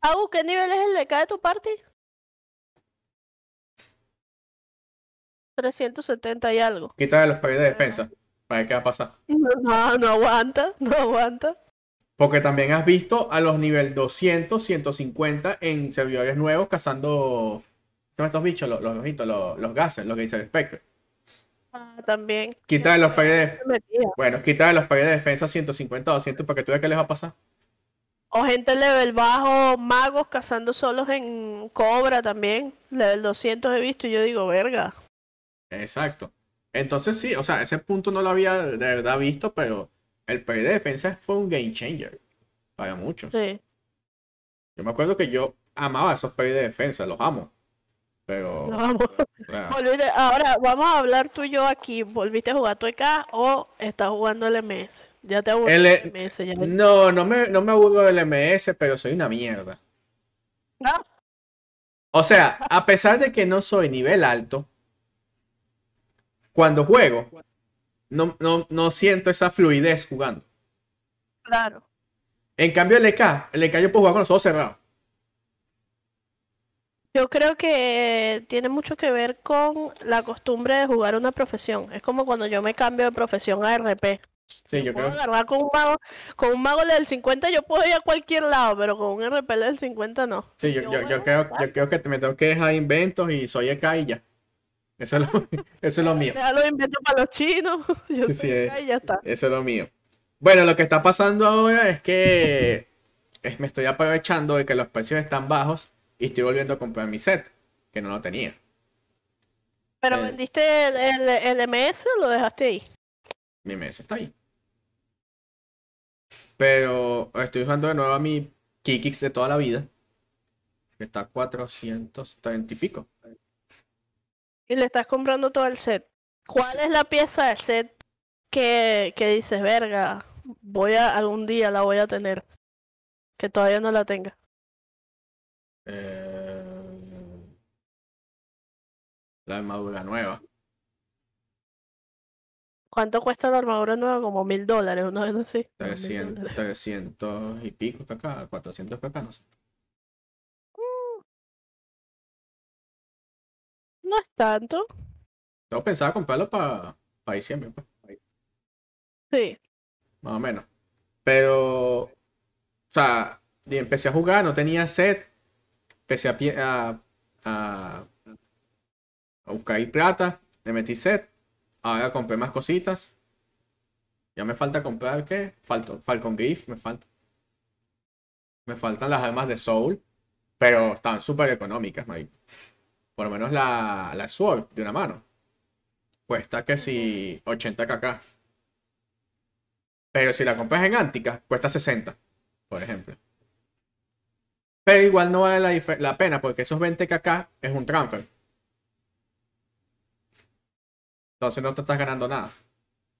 Agu, ¿qué nivel es el de cada tu party? 370 y algo. Quítale los Prey de defensa. Para ver qué va a pasar. No, no aguanta, no aguanta. Porque también has visto a los nivel 200, 150 en servidores nuevos cazando. ¿qué son estos bichos? Los, los los, los gases, lo que dice el Spectre. Ah, también. Los Prey de. Se metía. Bueno, quítale los Prey de defensa 150, 200 para que tú veas qué les va a pasar. O gente level bajo, magos cazando solos en cobra también. Level 200 he visto y yo digo, verga. Exacto. Entonces sí, o sea, ese punto no lo había de verdad visto, pero el Prey de defensa fue un game changer para muchos. Sí. Yo me acuerdo que yo amaba esos Prey de defensa, los amo. Pero, No, vamos. o sea, [LAUGHS] Volviste- ahora vamos a hablar tú y yo aquí. ¿Volviste a jugar tu EK o estás jugando el MS? Ya te aburrió El- el MS. Ya me- no, no me, no me aburro del MS, pero soy una mierda. No, O sea, a pesar de que no soy nivel alto, cuando juego, no, no, no siento esa fluidez jugando. claro. En cambio, el EK, el EK yo puedo jugar con los ojos cerrados. Yo creo que tiene mucho que ver con la costumbre de jugar una profesión. Es como cuando yo me cambio de profesión a RP. Sí, yo Puedo creo. agarrar con un mago, con un mago del 50 yo puedo ir a cualquier lado, pero con un RP del 50 no. Sí, yo, Yo yo, creo, yo creo que me tengo que dejar inventos y soy EK y ya. Eso es lo, [LAUGHS] [LAUGHS] eso es lo mío. Déjalo invento para los chinos. [LAUGHS] Yo Sí, soy acá y ya está. Eso es lo mío. Bueno, lo que está pasando ahora es que me estoy aprovechando de que los precios están bajos y estoy volviendo a comprar mi set, que no lo tenía. Pero Eh. vendiste el, el, el MS o lo dejaste ahí. Mi mes está ahí. Pero estoy usando de nuevo a mi Kikix de toda la vida. Que está a 430 y pico. Y le estás comprando todo el set. ¿Cuál es la pieza del set que, que dices, verga, voy a algún día la voy a tener? Que todavía no la tenga. Eh, la armadura nueva. ¿Cuánto cuesta la armadura nueva? Como mil dólares, una vez así. Como mil 300, dólares. 300 y pico acá, 400 acá, no sé. No es tanto. Yo pensaba comprarlo para diciembre, pues, Sí. más o menos. Pero, o sea, y empecé a jugar, no tenía set. Empecé a, a, a, buscar ahí plata, le metí set. Ahora compré más cositas. Ya me falta comprar, ¿qué? Falta, Falcon Griff, me falta. Me faltan las armas de Soul, pero están súper económicas, marico. Por lo menos la, la Sword de una mano. Cuesta que si 80 kk. Pero si la compras en Antica, cuesta 60, por ejemplo. Pero igual no vale la, la pena porque esos 20 kk es un transfer. Entonces no te estás ganando nada.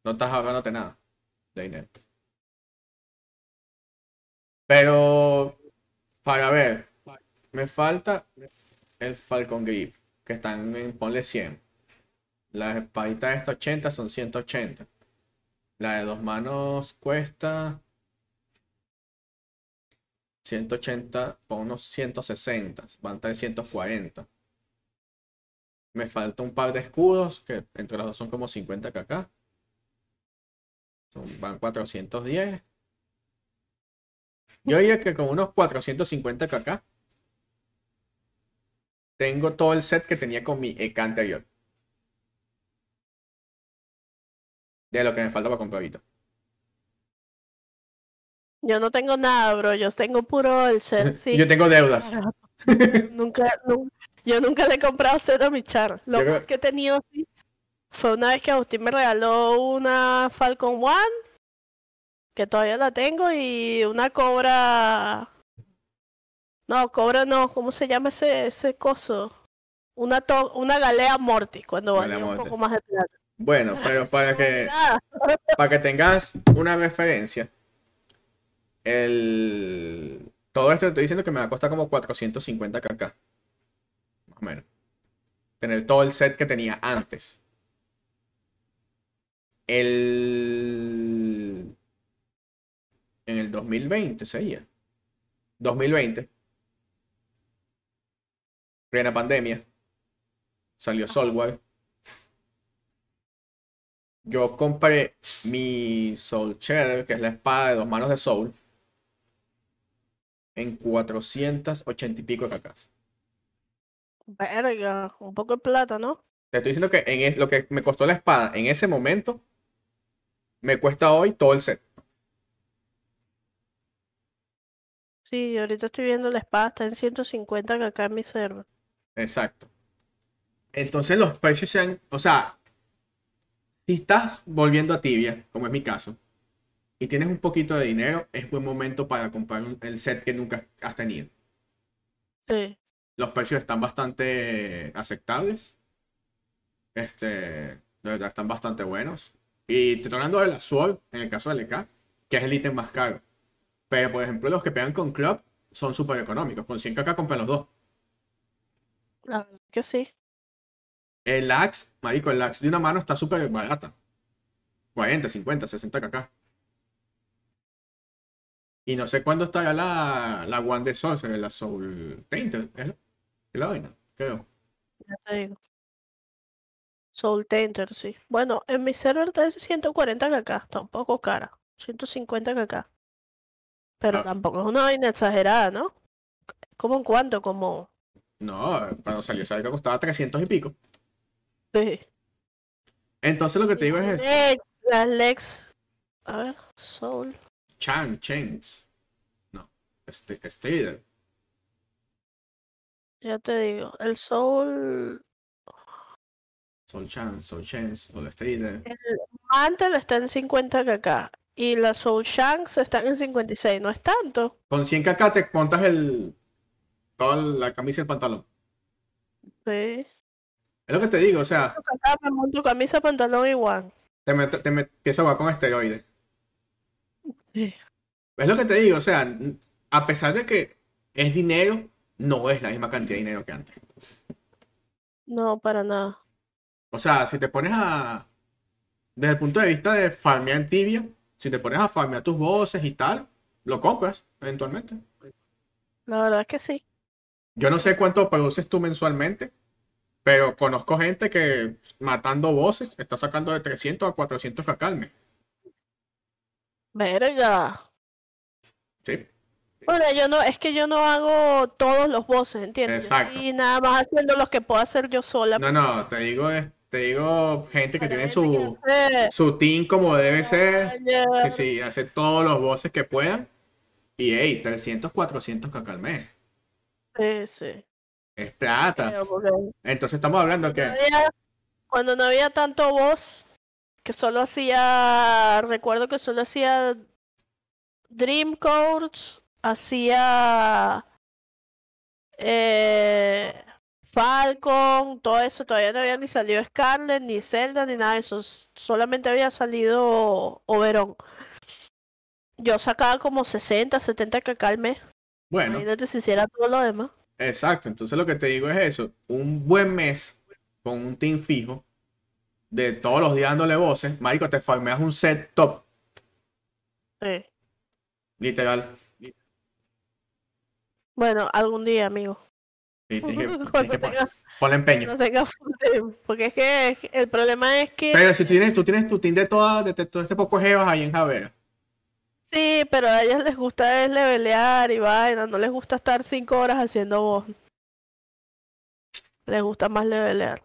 No estás ahorrándote nada de dinero. Pero, para ver, me falta el Falcon Griff, que están en, ponle 100. Las espaditas de esta 80 son 180. La de dos manos cuesta 180 por unos 160. Van 340. Me falta un par de escudos, que entre los dos son como 50 kk. Son, van 410. Yo diría que con unos 450 kk tengo todo el set que tenía con mi EK anterior. De lo que me falta para comprar ahorita. Yo no tengo nada, bro. Yo tengo puro el set. [LAUGHS] Sí. Yo tengo deudas. [LAUGHS] Nunca, nu- yo nunca le he comprado set a mi char. Lo creo- más que he tenido fue una vez que Agustín me regaló una Falcon One, que todavía la tengo, y una Cobra. No, Cobra no, ¿cómo se llama ese, ese coso? Una, to- una Galea Mortis, cuando valía un poco más de plata. Bueno, pero [LAUGHS] para que, [LAUGHS] para que tengas una referencia, el... todo esto te estoy diciendo que me va a costar como 450 kk. Más o menos. Tener todo el set que tenía antes. El... En el 2020 sería. 2020. Plena pandemia. Salió Soulware. Yo compré mi Soul Shader, que es la espada de dos manos de Soul, en 480 y pico de cacas. Verga, un poco de plata, ¿no? Te estoy diciendo que en es- lo que me costó la espada en ese momento, me cuesta hoy todo el set. Sí, ahorita estoy viendo la espada, está en 150 que acá en mi server. Exacto. Entonces los precios sean, o sea, si estás volviendo a tibia, como es mi caso, y tienes un poquito de dinero, es buen momento para comprar un- el set que nunca has tenido. Sí. Los precios están bastante aceptables. Este, de verdad están bastante buenos. Y te estoy hablando de la Sword, en el caso del EK, que es el ítem más caro. Pero, por ejemplo, los que pegan con Club son súper económicos. Con 100 kk compran los dos. La verdad que sí. El Axe, marico, el Axe de una mano está súper barata. 40, 50, 60 kk. Y no sé cuándo estará la, la One de Sorcerer, la Soul Tainted. ¿Es la, es la vaina? Creo. Ya te digo. Soul Tainter, sí. Bueno, en mi server está en 140 kk, está un poco cara. 150 kk. Pero Ah. tampoco es una vaina exagerada, ¿no? ¿Cómo en cuánto? Como... No, cuando salió esa que costaba 300 y pico. Sí. Entonces lo que te digo es eso. Las Lex... A ver, Soul... Chan, Chains. No, este. Ya te digo. El Soul... Soul Chan, Soul Chains, Soul Strider. Mantle está en 50 kk. y la Soul Shanks están en 56, no es tanto. Con 100 kk te montas el. Toda la camisa y el pantalón. Sí. Es lo que te digo, o sea, me monto camisa, pantalón igual. te, te met- empiezas a jugar con esteroides. Sí. Es lo que te digo, o sea, a pesar de que es dinero, no es la misma cantidad de dinero que antes. No, para nada. O sea, si te pones a. Desde el punto de vista de farmear en tibia, si te pones a farmear tus voces y tal, lo compras eventualmente. La verdad es que sí. Yo no sé cuánto produces tú mensualmente, pero conozco gente que matando voces está sacando de 300 a 400 cacalme. Verga. Sí, Bueno, yo no, es que yo no hago todos los voces, ¿entiendes? Exacto. estoy nada más haciendo los que puedo hacer yo sola. no, no, te digo, te digo gente que Para tiene su, que su team como debe ser. Vaya. Sí, sí, hace todos los voces que puedan. Y hey, 300, 400 caca al mes. Sí, sí. Es plata. Pero porque Entonces estamos hablando que. había- cuando no había tanto voz, que solo hacía, recuerdo que solo hacía Dream Codes, hacía eh, Falcon, todo eso, todavía no había ni salido Scarlet, ni Zelda, ni nada de eso, solamente había salido Oberon. Yo sacaba como 60, 70 kk al mes. Bueno, Imagínate si hiciera todo lo demás. exacto. Entonces lo que te digo es eso. Un buen mes con un team fijo de todos los días dándole voces. Marico, te farmeas un set top. Sí. Literal. Bueno, algún día, amigo. Y [LAUGHS] tienes que, tienes Cuando que pon- tenga- ponle empeño. No tenga Porque es que es que el problema es que Pero si tú tienes, tú tienes tu team de toda, de, de todo este poco jevas ahí en Javea. Sí, pero a ellas les gusta es levelear y vaina, no les gusta estar cinco horas haciendo voz. Les gusta más levelear.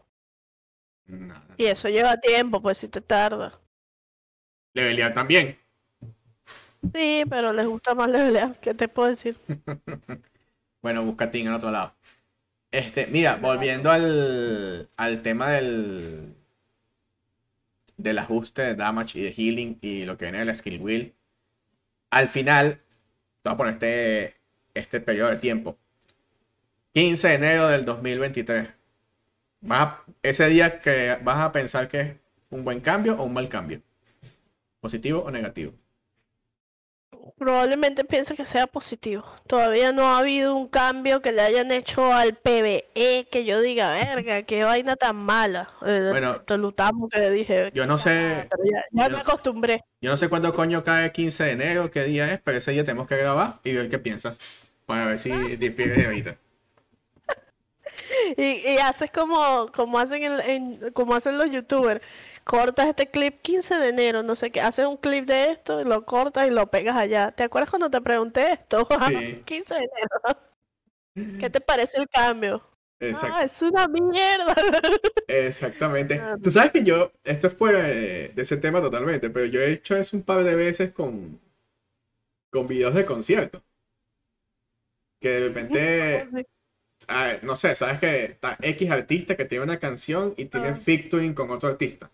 No, no. Y eso lleva tiempo, pues si te tarda. Levelear también. Sí, pero les gusta más levelear, ¿qué te puedo decir? [LAUGHS] Bueno, busca team en otro lado. Este, mira, volviendo al, al tema del del ajuste de damage y de healing y lo que viene del skill wheel. Al final, te voy a poner este, este periodo de tiempo. 15 de enero del 2023. Vas a- ese día que vas a pensar que es un buen cambio o un mal cambio. Positivo o negativo. Probablemente piense que sea positivo. Todavía no ha habido un cambio que le hayan hecho al PvE que yo diga, verga, qué vaina tan mala. Eh, Bueno, excepto el Utamo que le dije, Yo no sé, ya, me acostumbré. yo no sé cuándo coño cae 15 de enero, qué día es, pero ese día tenemos que grabar y ver qué piensas. Para ver si difieres de ahorita. [LAUGHS] Y, y haces como, como hacen en, en- como hacen los youtubers. Cortas este clip 15 de enero, no sé qué, haces un clip de esto, y lo cortas y lo pegas allá. ¿Te acuerdas cuando te pregunté esto? [LAUGHS] Sí. 15 de enero. ¿Qué te parece el cambio? Exacto. Ah, es una mierda. [LAUGHS] Exactamente. Ah, Tú sabes que yo, esto es fuera de, ese tema totalmente, pero yo he hecho eso un par de veces con, con videos de conciertos. Que de repente, ah, no sé, sabes que está X artista que tiene una canción y tiene Ah. featuring con otro artista.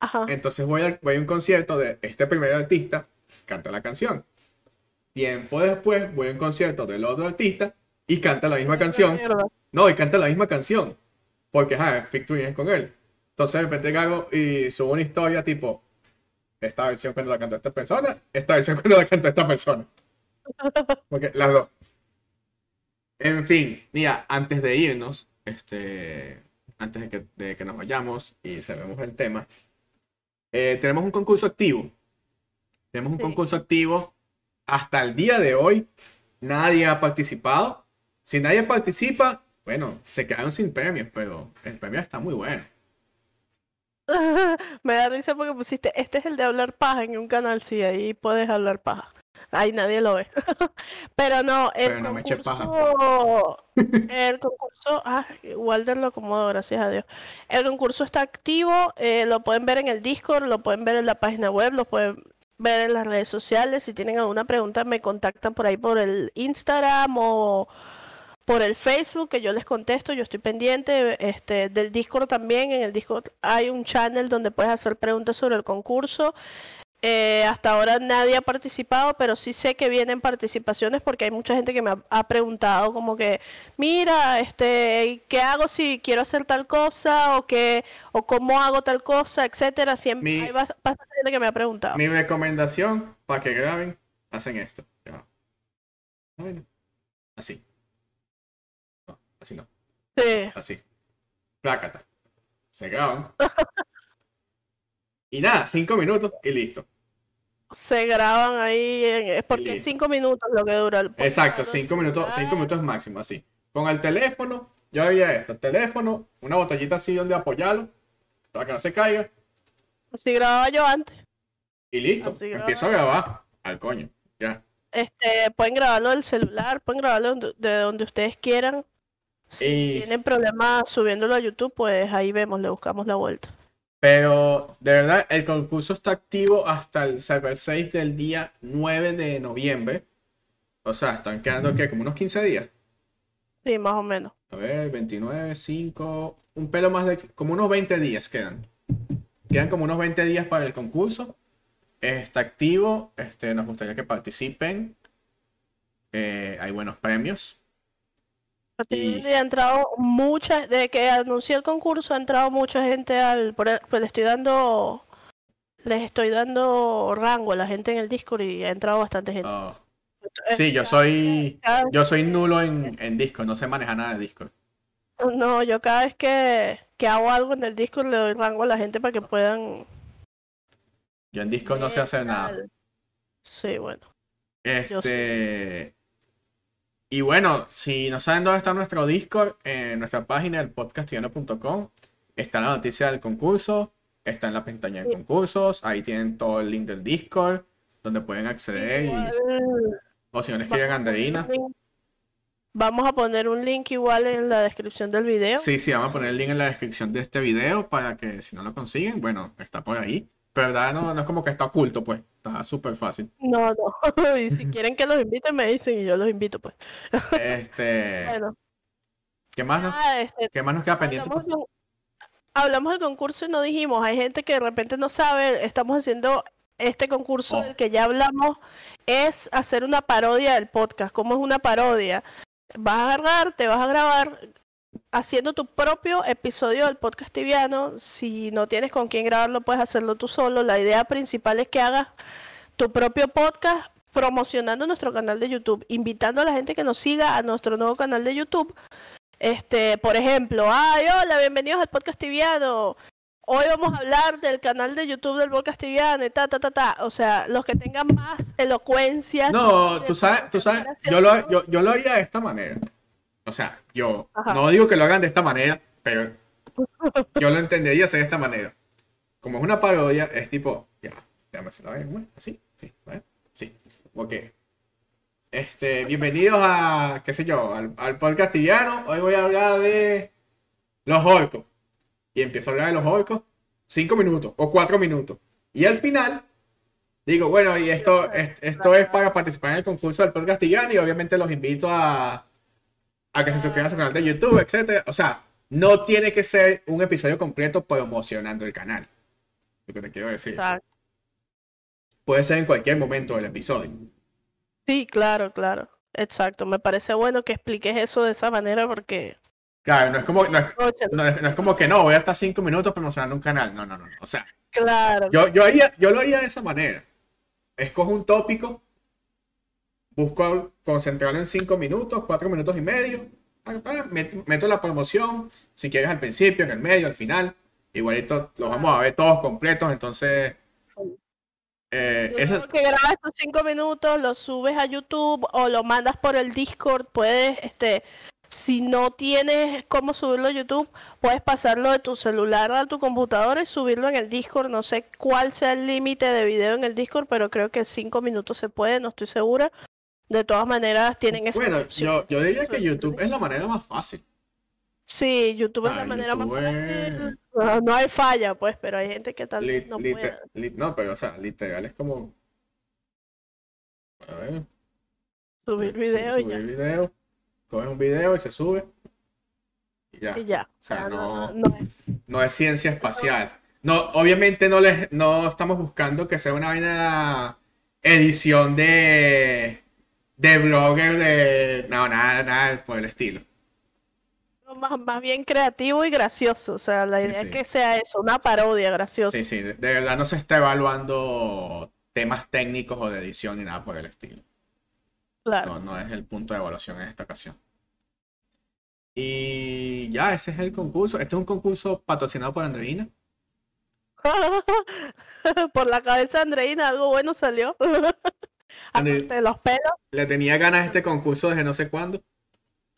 Ajá. Entonces voy a, voy a un concierto de este primer artista, canta la canción. Tiempo después voy a un concierto del otro artista y canta la misma canción. No, y canta la misma canción. Porque, ajá, es con él. Entonces de repente hago y subo una historia tipo, esta versión cuando la cantó esta persona, esta versión cuando la cantó esta persona. [LAUGHS] Porque las dos. En fin, mira, antes de irnos, este, antes de que, de que nos vayamos y cerremos el tema, eh, tenemos un concurso activo. Tenemos un Sí. concurso activo. Hasta el día de hoy, nadie ha participado. Si nadie participa, bueno, se quedaron sin premios, pero el premio está muy bueno. [LAUGHS] Me da risa porque pusiste, este es el de hablar paja en un canal, sí, ahí puedes hablar paja. Ahí nadie lo ve. [LAUGHS] Pero no, el Pero no me concurso, [LAUGHS] el concurso, ah, Walter lo acomodó, gracias a Dios. El concurso está activo, eh, lo pueden ver en el Discord, lo pueden ver en la página web, lo pueden ver en las redes sociales. Si tienen alguna pregunta, me contactan por ahí por el Instagram o por el Facebook, que yo les contesto, yo estoy pendiente, este, del Discord también, en el Discord hay un channel donde puedes hacer preguntas sobre el concurso Eh, hasta ahora nadie ha participado, pero sí sé que vienen participaciones porque hay mucha gente que me ha, ha preguntado como que, mira, este, ¿qué hago si quiero hacer tal cosa o qué o cómo hago tal cosa, etcétera? Siempre Mi- hay bas- bastante gente que me ha preguntado. Mi recomendación para que graben, hacen esto. Ya. Así. No, así no. Sí. Así. Plácata. Se graban. [LAUGHS] Y nada, cinco minutos y listo. Se graban ahí, en- es porque listo. cinco minutos lo que dura el Exacto, cinco minutos, cinco celular. minutos máximo, así. Con el teléfono, yo haría esto, el teléfono, una botellita así donde apoyarlo, para que no se caiga, Así grababa yo antes. y listo. Así Empiezo a grabar. Al coño, ya. Este, pueden grabarlo del celular, pueden grabarlo de donde ustedes quieran. Si Y- tienen problemas subiéndolo a YouTube, pues ahí vemos, le buscamos la vuelta. Pero de verdad, el concurso está activo hasta el Cyber 6 del día 9 de noviembre. O sea, están quedando que como unos 15 días. Sí, más o menos. A ver, 29, 5, un pelo más de... como unos 20 días quedan. Quedan como unos 20 días para el concurso. Está activo, este, nos gustaría que participen. Eh, hay buenos premios. Y- Y ha entrado mucha, desde que anuncié el concurso, ha entrado mucha gente al, pues le estoy dando, les estoy dando rango a la gente en el Discord y ha entrado bastante gente. Oh, sí, yo soy... Yo soy nulo en, en Discord, no sé manejar nada de Discord. No, yo cada vez que, que hago algo en el Discord le doy rango a la gente para que puedan Yo en Discord no sé hacer nada. Sí, bueno. Este. Y bueno, si no saben dónde está nuestro Discord, en nuestra página, el podcastillano.com, está la noticia del concurso, está en la pestaña de concursos, ahí tienen todo el link del Discord, donde pueden acceder, y, o si no le escriben a Anderina. Vamos a poner un link igual en la descripción del video. Sí, sí, vamos a poner el link en la descripción de este video para que si no lo consiguen, bueno, está por ahí. Pero verdad, no, no es como que está oculto, pues, está súper fácil. No, no. [LAUGHS] Y si quieren que los inviten, me dicen y yo los invito, pues. Este, [LAUGHS] Bueno, ¿qué más nos, este, qué más nos queda pendiente? hablamos, hablamos del concurso y no dijimos, hay gente que de repente no sabe, estamos haciendo este concurso Oh. del que ya hablamos, es hacer una parodia del podcast. ¿Cómo es una parodia? Vas a agarrar, te vas a grabar haciendo tu propio episodio del podcast tibiano. Si no tienes con quién grabarlo, puedes hacerlo tú solo. La idea principal es que hagas tu propio podcast promocionando nuestro canal de YouTube, invitando a la gente que nos siga a nuestro nuevo canal de YouTube. Este, por ejemplo, ay, hola, bienvenidos al podcast tibiano. Hoy vamos a hablar del canal de YouTube del podcast tibiano y ta, ta, ta, ta. O sea, los que tengan más elocuencia. No, tú sabes, tú sabes, yo lo, yo, yo lo haría de esta manera. O sea, yo Ajá. no digo que lo hagan de esta manera, pero [LAUGHS] yo lo entendería hacer de esta manera. Como es una parodia, es tipo, ya, déjame hacerlo, a ver, ¿cómo es? así, sí, ver, sí, ok. Este, bienvenidos a, qué sé yo, al, al podcast tibiano. Hoy voy a hablar de los orcos. Y empiezo a hablar de los orcos cinco minutos o cuatro minutos. Y al final Digo, bueno, y esto, es- esto es para participar en el concurso del podcast Tibiano y obviamente los invito a, a que se suscriban a su canal de YouTube, etcétera. O sea, no tiene que ser un episodio completo promocionando el canal. Lo que te quiero decir. Exacto. Puede ser en cualquier momento del episodio. Sí, claro, claro. Exacto. Me parece bueno que expliques eso de esa manera porque. Claro, no es como, no es, Oye, no es- no es como que no, voy a estar cinco minutos promocionando un canal. No, no, no. O sea, Claro. Yo, yo, haría, yo lo haría de esa manera. Escojo un tópico, busco concentrarlo en 5 minutos, 4 minutos y medio. ah, ah, met- Meto la promoción, si quieres al principio, en el medio, al final. Igualito los vamos a ver todos completos, entonces... eh, esa- que grabas tus cinco minutos, lo subes a YouTube o lo mandas por el Discord. Puedes, este, si no tienes cómo subirlo a YouTube, puedes pasarlo de tu celular a tu computadora y subirlo en el Discord. No sé cuál sea el límite de video en el Discord, pero creo que cinco minutos se puede, no estoy segura. De todas maneras, tienen esa bueno, yo, yo diría que YouTube es la manera más fácil. Sí, YouTube es Ah, la manera más es- fácil. No, no hay falla, pues, pero hay gente que tal vez no lit- no, pero o sea, literal es como... A ver. subir video y subir ya. video, coges un video y se sube. Y ya. Y ya. O sea, no, no es- no es ciencia espacial. No, obviamente no les, no estamos buscando que sea una vaina edición de de blogger de no nada nada por el estilo. Más, más bien creativo y gracioso, o sea, la idea sí. es que sea eso, una parodia graciosa. Sí, sí, de, de verdad no se está evaluando temas técnicos o de edición ni nada por el estilo. Claro. No, no es el punto de evaluación en esta ocasión. Y ya, ese es el concurso. Este es un concurso patrocinado por Andreina. [LAUGHS] Por la cabeza de Andreina algo bueno salió. [LAUGHS] Aparte los pelos, Le tenía ganas a este concurso desde no sé cuándo.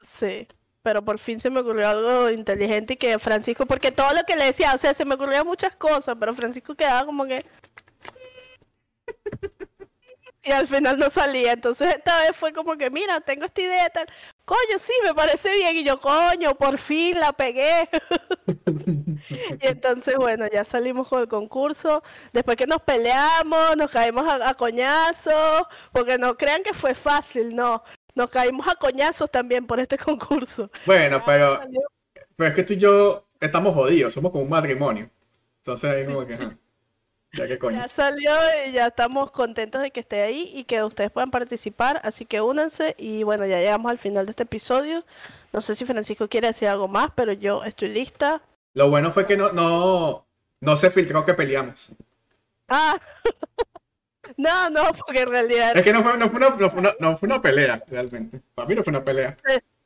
sí. Pero por fin se me ocurrió algo inteligente y que Francisco, porque todo lo que le decía, o sea, se me ocurrían muchas cosas, pero Francisco quedaba como que... [LAUGHS] Y al final no salía, entonces esta vez fue como que, mira, tengo esta idea y tal. Coño, sí, me parece bien. Y yo, coño, por fin la pegué. [LAUGHS] Y entonces, bueno, ya salimos con el concurso. Después que nos peleamos, nos caímos a, a coñazos, porque no crean que fue fácil, no. Nos caímos a coñazos también por este [LAUGHS] concurso. Bueno, pero, pero es que tú y yo estamos jodidos, somos como un matrimonio. Entonces ahí como que, ya que coño. Ya salió y ya estamos contentos de que esté ahí y que ustedes puedan participar, así que únanse y bueno, ya llegamos al final de este episodio. No sé si Francisco quiere decir algo más, pero yo estoy lista. Lo bueno fue que no, no, no se filtró que peleamos. Ah, [LAUGHS] no, no, porque en realidad Es que no fue, no fue, una, no fue una- no fue una pelea, realmente. Para mí no fue una pelea.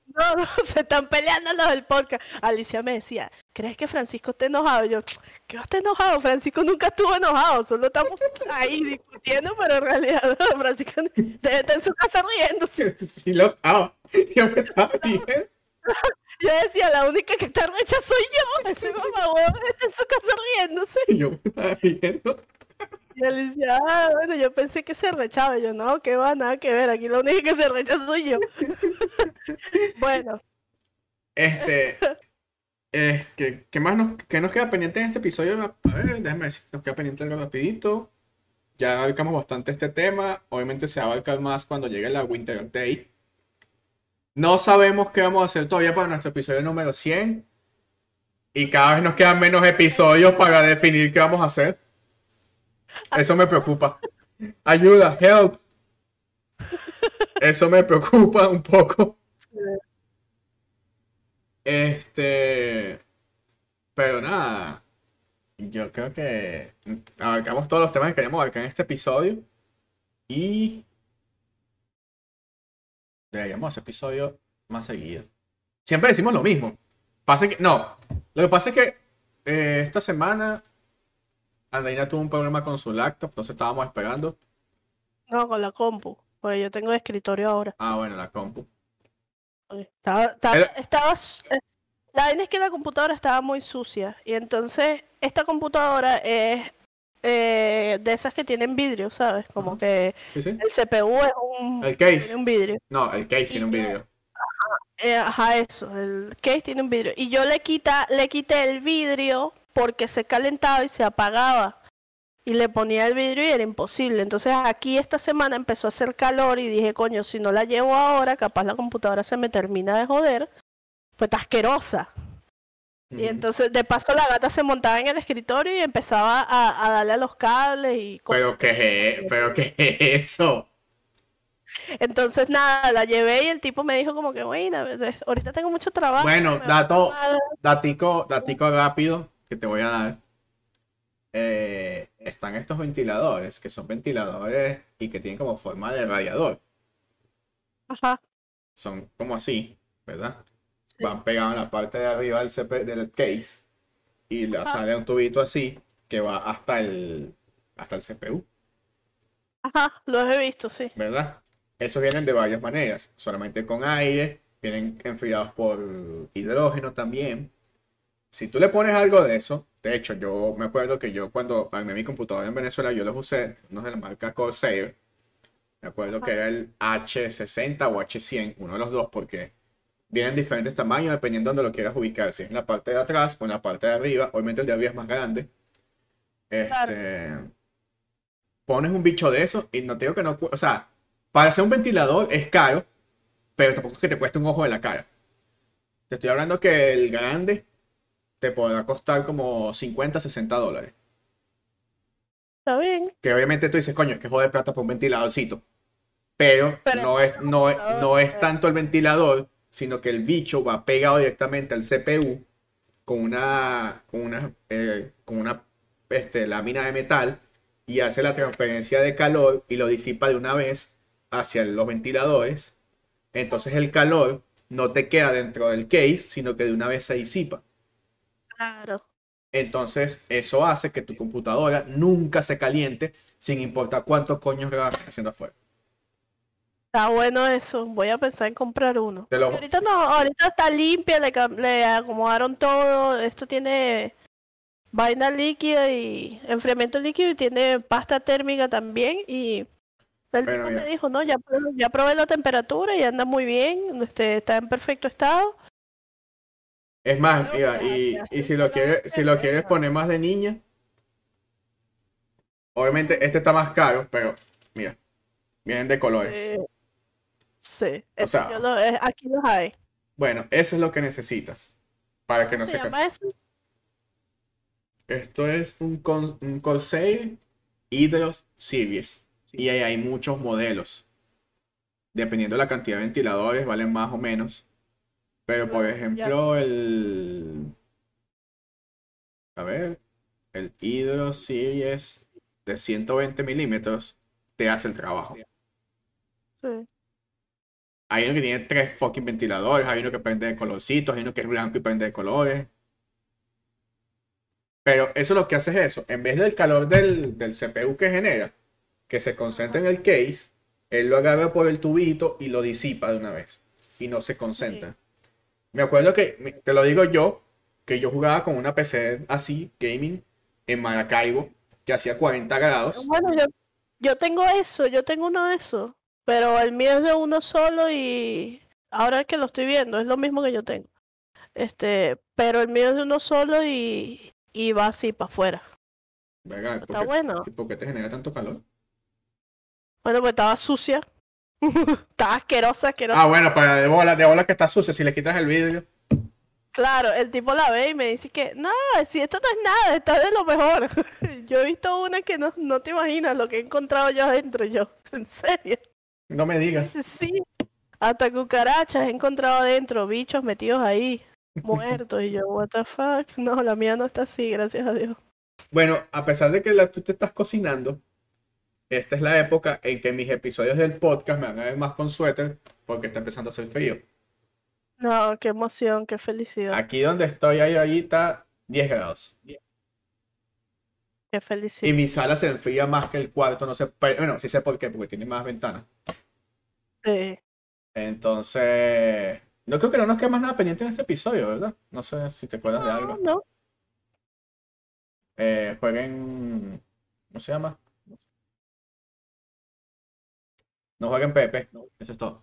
[LAUGHS] no, no, se están peleando los del podcast. Alicia me decía, ¿crees que Francisco está enojado? Y yo, ¿qué va a estar enojado? Francisco nunca estuvo enojado, solo estamos ahí discutiendo, pero en realidad no, [LAUGHS] Francisco debe estar en su casa riéndose. [LAUGHS] Sí lo estaba. Yo me estaba riendo. Yo decía, la única que está recha soy yo. Ese mamá está en su casa riéndose. Yo me estaba riendo. Y Alicia, ah, bueno, yo pensé que se rechaba. Yo, no, que va, nada que ver. Aquí la única que se recha soy yo. [LAUGHS] bueno, Este. Es que, ¿qué más nos, qué nos queda pendiente en este episodio? A ver, déjame si nos queda pendiente algo rapidito. Ya abarcamos bastante este tema. Obviamente se va a abarcar más cuando llegue la Winter Update. No sabemos qué vamos a hacer todavía para nuestro episodio número 100. Y cada vez nos quedan menos episodios para definir qué vamos a hacer. Eso me preocupa. Ayuda, help. Eso me preocupa un poco. Este. Pero nada. Yo creo que abarcamos todos los temas que queríamos abarcar en este episodio. Y. Deberíamos hacer episodios más seguidos. Siempre decimos lo mismo. Pasa que. No. Lo que pasa es que eh, esta semana. Andreina tuvo un problema con su laptop. Entonces estábamos esperando. no, con la compu. Porque yo tengo escritorio ahora. Ah, bueno, la compu. Estaba, estaba, estaba eh, la vaina es que la computadora estaba muy sucia. Y entonces, esta computadora es eh, de esas que tienen vidrio, ¿sabes? Como Ajá. que ¿Sí, sí? el CPU es un, El case. tiene un vidrio. No, el case tiene un video. Eh, ajá, eso, el case tiene un vidrio. Y yo le quita, le quité el vidrio porque se calentaba y se apagaba. Y le ponía el vidrio y era imposible. Entonces aquí esta semana empezó a hacer calor y dije, coño, si no la llevo ahora, capaz la computadora se me termina de joder. Pues está asquerosa. Y entonces, de paso, la gata se montaba en el escritorio y empezaba a, a darle a los cables y. Pero qué es, pero qué es eso. Entonces, nada, la llevé y el tipo me dijo como que, bueno, ahorita tengo mucho trabajo. Bueno, dato, tomar". datico, datico rápido que te voy a dar. Eh, están estos ventiladores, que son ventiladores y que tienen como forma de radiador. Ajá. Son como así, ¿verdad? Sí. Van pegados en la parte de arriba del, CP del case y le Ajá. sale un tubito así que va hasta el, hasta el CPU. Ajá, los he visto, sí. ¿verdad? Esos vienen de varias maneras, solamente con aire, vienen enfriados por hidrógeno también. Si tú le pones algo de eso, de hecho, yo me acuerdo que yo cuando armé mi computadora en Venezuela, yo los usé, unos de la marca Corsair. Me acuerdo que era el H60 o H100, uno de los dos, porque vienen diferentes tamaños dependiendo de donde lo quieras ubicar, si es en la parte de atrás o en la parte de arriba. Obviamente el de arriba es más grande. Este, pones un bicho de eso y no te digo que no, o sea, para hacer un ventilador es caro, pero tampoco es que te cueste un ojo de la cara. Te estoy hablando que el grande te podrá costar como 50, 60 dólares. Está bien. Que obviamente tú dices, coño, es que joder plata por un ventiladorcito. Pero, Pero no, es, no, es, no es tanto el ventilador, sino que el bicho va pegado directamente al CPU con una, con una, eh, con una este, lámina de metal y hace la transferencia de calor y lo disipa de una vez hacia los ventiladores. Entonces el calor no te queda dentro del case, sino que de una vez se disipa. Claro. Entonces, eso hace que tu computadora nunca se caliente sin importar cuántos coños le vas haciendo afuera. Está bueno eso. Voy a pensar en comprar uno. Lo- Ahorita no, ahorita está limpia, le, le acomodaron todo. Esto tiene vaina líquida y enfriamiento líquido y tiene pasta térmica también. Y el Bueno, tipo me dijo, no, ya, probé- ya probé la temperatura y anda muy bien, este, está en perfecto estado. Es más, y, si lo quieres, si lo quieres poner más de niña, obviamente este está más caro, pero mira, vienen de colores. Sí, O este, sea- yo lo- aquí los hay. Bueno, eso es lo que necesitas para que no ¿Cómo se se ca- llama eso? Esto es un, con, un Corsair Hydros Series y ahí hay muchos modelos. Dependiendo de la cantidad de ventiladores, valen más o menos. Pero por Ya. ejemplo, el. A ver, el Hydros Series de 120 milímetros te hace el trabajo. Sí. Hay uno que tiene tres fucking ventiladores, hay uno que prende de colorcitos, hay uno que es blanco y prende de colores. Pero eso lo que hace es eso. En vez del calor del, del CPU que genera, que se concentra en el case, él lo agarra por el tubito y lo disipa de una vez. Y no se concentra. Me acuerdo que, te lo digo yo, que yo jugaba con una PC así, gaming, en Maracaibo, que hacía 40 grados. Bueno, yo, yo tengo eso, yo tengo uno de esos, pero el mío es de uno solo y ahora que lo estoy viendo es lo mismo que yo tengo. Este, pero el mío es de uno solo y, y va así para afuera. Verga, ¿por Está bueno. ¿y por qué te genera tanto calor? Bueno, pues estaba sucia. [LAUGHS] Estaba asquerosa, asquerosa. Ah, bueno, para de bola, de bola que está sucia, si le quitas el vidrio. Claro, el tipo la ve y me dice que, no, si esto no es nada, está de lo mejor. [LAUGHS] Yo he visto una que no, no te imaginas lo que he encontrado yo adentro, yo, [LAUGHS] en serio. No me digas. Sí, sí. Hasta cucarachas he encontrado adentro, bichos metidos ahí, muertos. Y yo, what the fuck. No, la mía no está así, gracias a Dios. Bueno, a pesar de que la- tú te estás cocinando, esta es la época en que mis episodios del podcast me van a ver más con suéter porque está empezando a hacer frío. No, qué emoción, qué felicidad, Aquí donde estoy ahí ahorita 10 grados. qué Y felicidad. mi sala se enfría más que el cuarto, no sé, pe- bueno, sí sé por qué, porque tiene más ventanas. Sí. Entonces, no creo que no nos quede más nada pendiente en este episodio, ¿verdad? No sé si te acuerdas de algo. no. Eh, jueguen, ¿cómo se llama? No jueguen Pepe, eso es todo.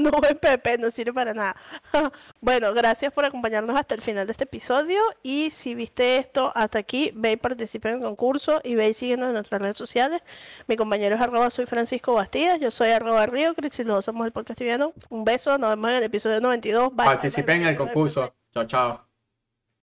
no buen Pepe, no sirve para nada. [LAUGHS] Bueno, gracias por acompañarnos hasta el final de este episodio. Y si viste esto hasta aquí, ve y participa en el concurso y ve y síguenos en nuestras redes sociales. Mi compañero es arroba soy Francisco Bastidas, yo soy arroba Río Cris y los dos somos el podcast tibiano. Un beso, nos vemos en el episodio 92. Bye, Participen bye, en el concurso. Chao, chao.